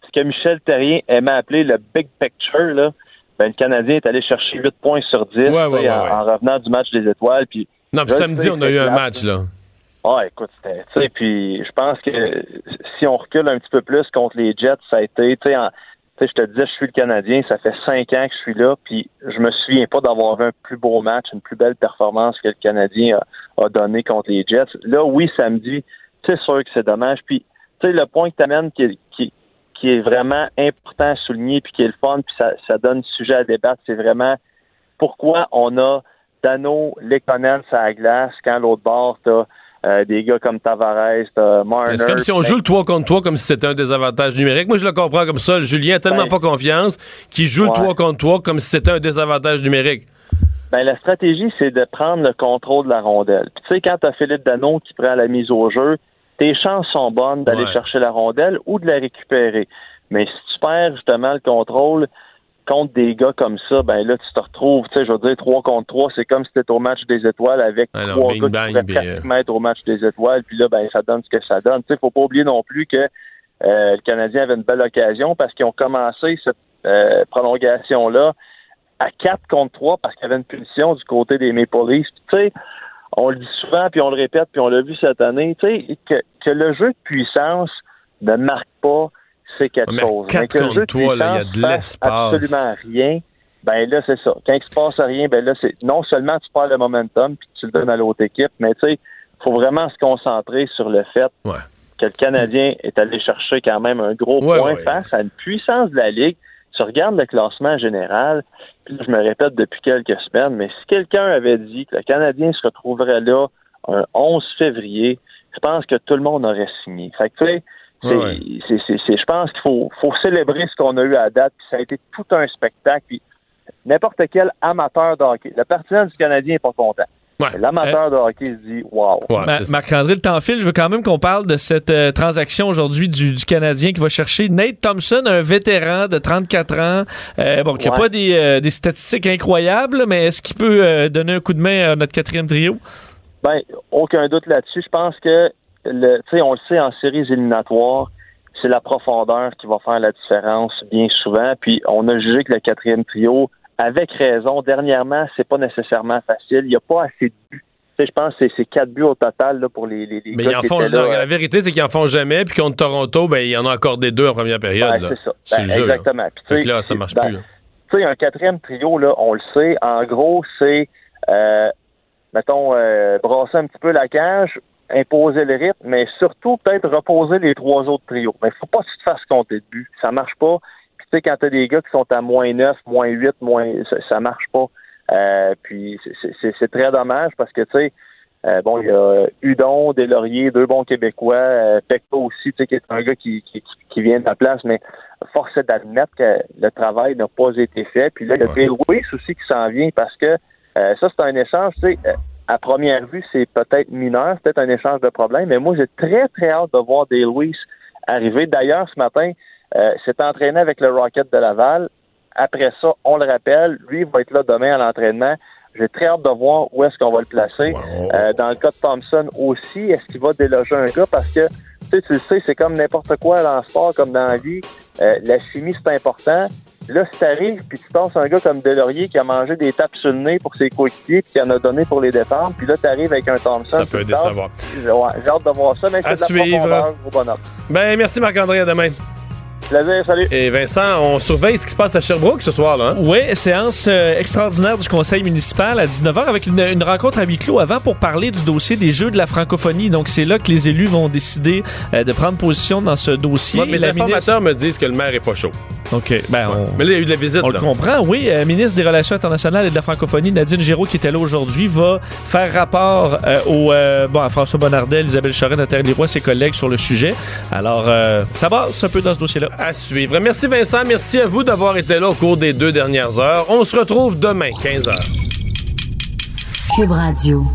ce que Michel Terrien aimait appeler le big picture, là, ben, le Canadien est allé chercher 8 points sur 10 en, en, revenant du match des étoiles, puis non, puis samedi, on a eu un match, là. Ah, écoute, tu sais, puis je pense que si on recule un petit peu plus contre les Jets, ça a été, tu sais, je te disais, je suis le Canadien, ça fait cinq ans que je suis là, puis je me souviens pas d'avoir un plus beau match, une plus belle performance que le Canadien a, donné contre les Jets. Là, oui, samedi, c'est sûr que c'est dommage. Puis, tu sais, le point que tu amènes qui, qui, qui, est vraiment important à souligner, puis qui est le fun, puis ça, ça donne sujet à débattre, c'est vraiment pourquoi on a Dano, Lekonen à la glace, quand l'autre bord, t'as euh, des gars comme Tavares, t'as Marner. C'est comme si on joue le 3 contre 3 comme si c'était un désavantage numérique. Moi, je le comprends comme ça. Julien a tellement ben, pas confiance qu'il joue le 3 contre 3 comme si c'était un désavantage numérique. Ben, la stratégie, c'est de prendre le contrôle de la rondelle. Puis, tu sais, quand t'as Philippe Dano qui prend la mise au jeu, tes chances sont bonnes d'aller chercher la rondelle ou de la récupérer. Mais si tu perds justement le contrôle, contre des gars comme ça, ben là, tu te retrouves, tu sais, je veux dire, 3 contre 3, c'est comme si c'était au match des étoiles avec trois gars qui pratiquement être au match des étoiles, puis là, ben, ça donne ce que ça donne. Tu sais, faut pas oublier non plus que euh, le Canadien avait une belle occasion parce qu'ils ont commencé cette euh, prolongation-là à 4 contre 3 parce qu'il y avait une punition du côté des Maple Leafs. Tu sais, on le dit souvent, puis on le répète, puis on l'a vu cette année, tu sais, que, que le jeu de puissance ne marque pas c'est quelque chose. 4 contre toi, il y a de l'espace. absolument rien. Ben là, c'est ça. Quand il se passe rien, ben là, c'est non seulement tu perds le momentum puis tu le donnes à l'autre équipe, mais tu sais, il faut vraiment se concentrer sur le fait que le Canadien est allé chercher quand même un gros point face à une puissance de la Ligue. Tu regardes le classement général, puis je me répète depuis quelques semaines, mais si quelqu'un avait dit que le Canadien se retrouverait là un 11 février, je pense que tout le monde aurait signé. Fait que, tu sais, c'est, je pense qu'il faut, faut célébrer ce qu'on a eu à date. Puis ça a été tout un spectacle. Puis n'importe quel amateur de hockey, le partisan du Canadien n'est pas content. L'amateur de hockey se dit Wow. Marc-André, le temps file. Je veux quand même qu'on parle de cette euh, transaction aujourd'hui du, Canadien qui va chercher Nate Thompson, un vétéran de 34 ans. Euh, bon, qui n'a pas des, euh, des, statistiques incroyables, mais est-ce qu'il peut donner un coup de main à notre quatrième trio? Ben, aucun doute là-dessus. Je pense que le, on le sait en séries éliminatoires, c'est la profondeur qui va faire la différence bien souvent. Puis on a jugé que le quatrième trio, avec raison, dernièrement, c'est pas nécessairement facile. Il n'y a pas assez de buts je pense que c'est quatre buts au total là, pour les, les, Mais ils en font, la, euh, vérité, c'est qu'ils en font jamais. Puis contre Toronto, ben, il en a accordé deux en première période. c'est ça. Ben, le jeu, exactement. Puis, là, ça marche plus. Tu sais, un quatrième trio, là, on le sait. En gros, c'est, euh, mettons, euh, brasser un petit peu la cage, imposer le rythme, mais surtout peut-être reposer les trois autres trios. Mais faut pas que tu te fasses compter de but. Ça marche pas. Puis tu sais, quand t'as des gars qui sont à moins 9, moins 8, moins, ça, ça marche pas. Euh, puis c'est très dommage parce que, tu sais, euh, bon, il y a Udon, Deslauriers, deux bons Québécois, euh, Pecto aussi, tu sais, qui est un gars qui, qui, qui vient de la place, mais force est d'admettre que le travail n'a pas été fait. Puis là, il y a Lewis aussi qui s'en vient parce que euh, ça, c'est un échange, tu sais, à première vue, c'est peut-être mineur, c'est peut-être un échange de problèmes, mais moi, j'ai très, très hâte de voir Dale Lewis arriver. D'ailleurs, ce matin, euh, s'est entraîné avec le Rocket de Laval. Après ça, on le rappelle, lui va être là demain à l'entraînement. J'ai très hâte de voir où est-ce qu'on va le placer. Euh, dans le cas de Thompson aussi, est-ce qu'il va déloger un gars? Parce que, tu sais, tu le sais, c'est comme n'importe quoi dans le sport, comme dans la vie. Euh, la chimie, c'est important. Là, si t'arrives, puis tu passes un gars comme Delaurier qui a mangé des tapes sur le nez pour ses coéquipiers, puis qui en a donné pour les défendre, puis là, t'arrives avec un Thompson. Ça peut décevoir. J'ai hâte de voir ça, mais c'est de la profondeur au bonhomme. Ben, merci Marc-André, à demain salut. Et Vincent, on surveille ce qui se passe à Sherbrooke ce soir. là. Hein? Oui, séance euh, extraordinaire du conseil municipal à 19h avec une, rencontre à huis clos avant pour parler du dossier des Jeux de la francophonie. Donc, c'est là que les élus vont décider euh, de prendre position dans ce dossier. mais les informateurs me disent que le maire est pas chaud. OK. Ben, Mais là, il y a eu de la visite. On le comprend, oui. Euh, ministre des Relations internationales et de la francophonie, Nadine Giraud, qui était là aujourd'hui, va faire rapport au, bon, à François Bonnardel, Isabelle Charest, Nathalie Leroy, ses collègues sur le sujet. Alors, ça va un peu dans ce dossier-là. À suivre. Merci Vincent. Merci à vous d'avoir été là au cours des deux dernières heures. On se retrouve demain, 15h. Cube Radio.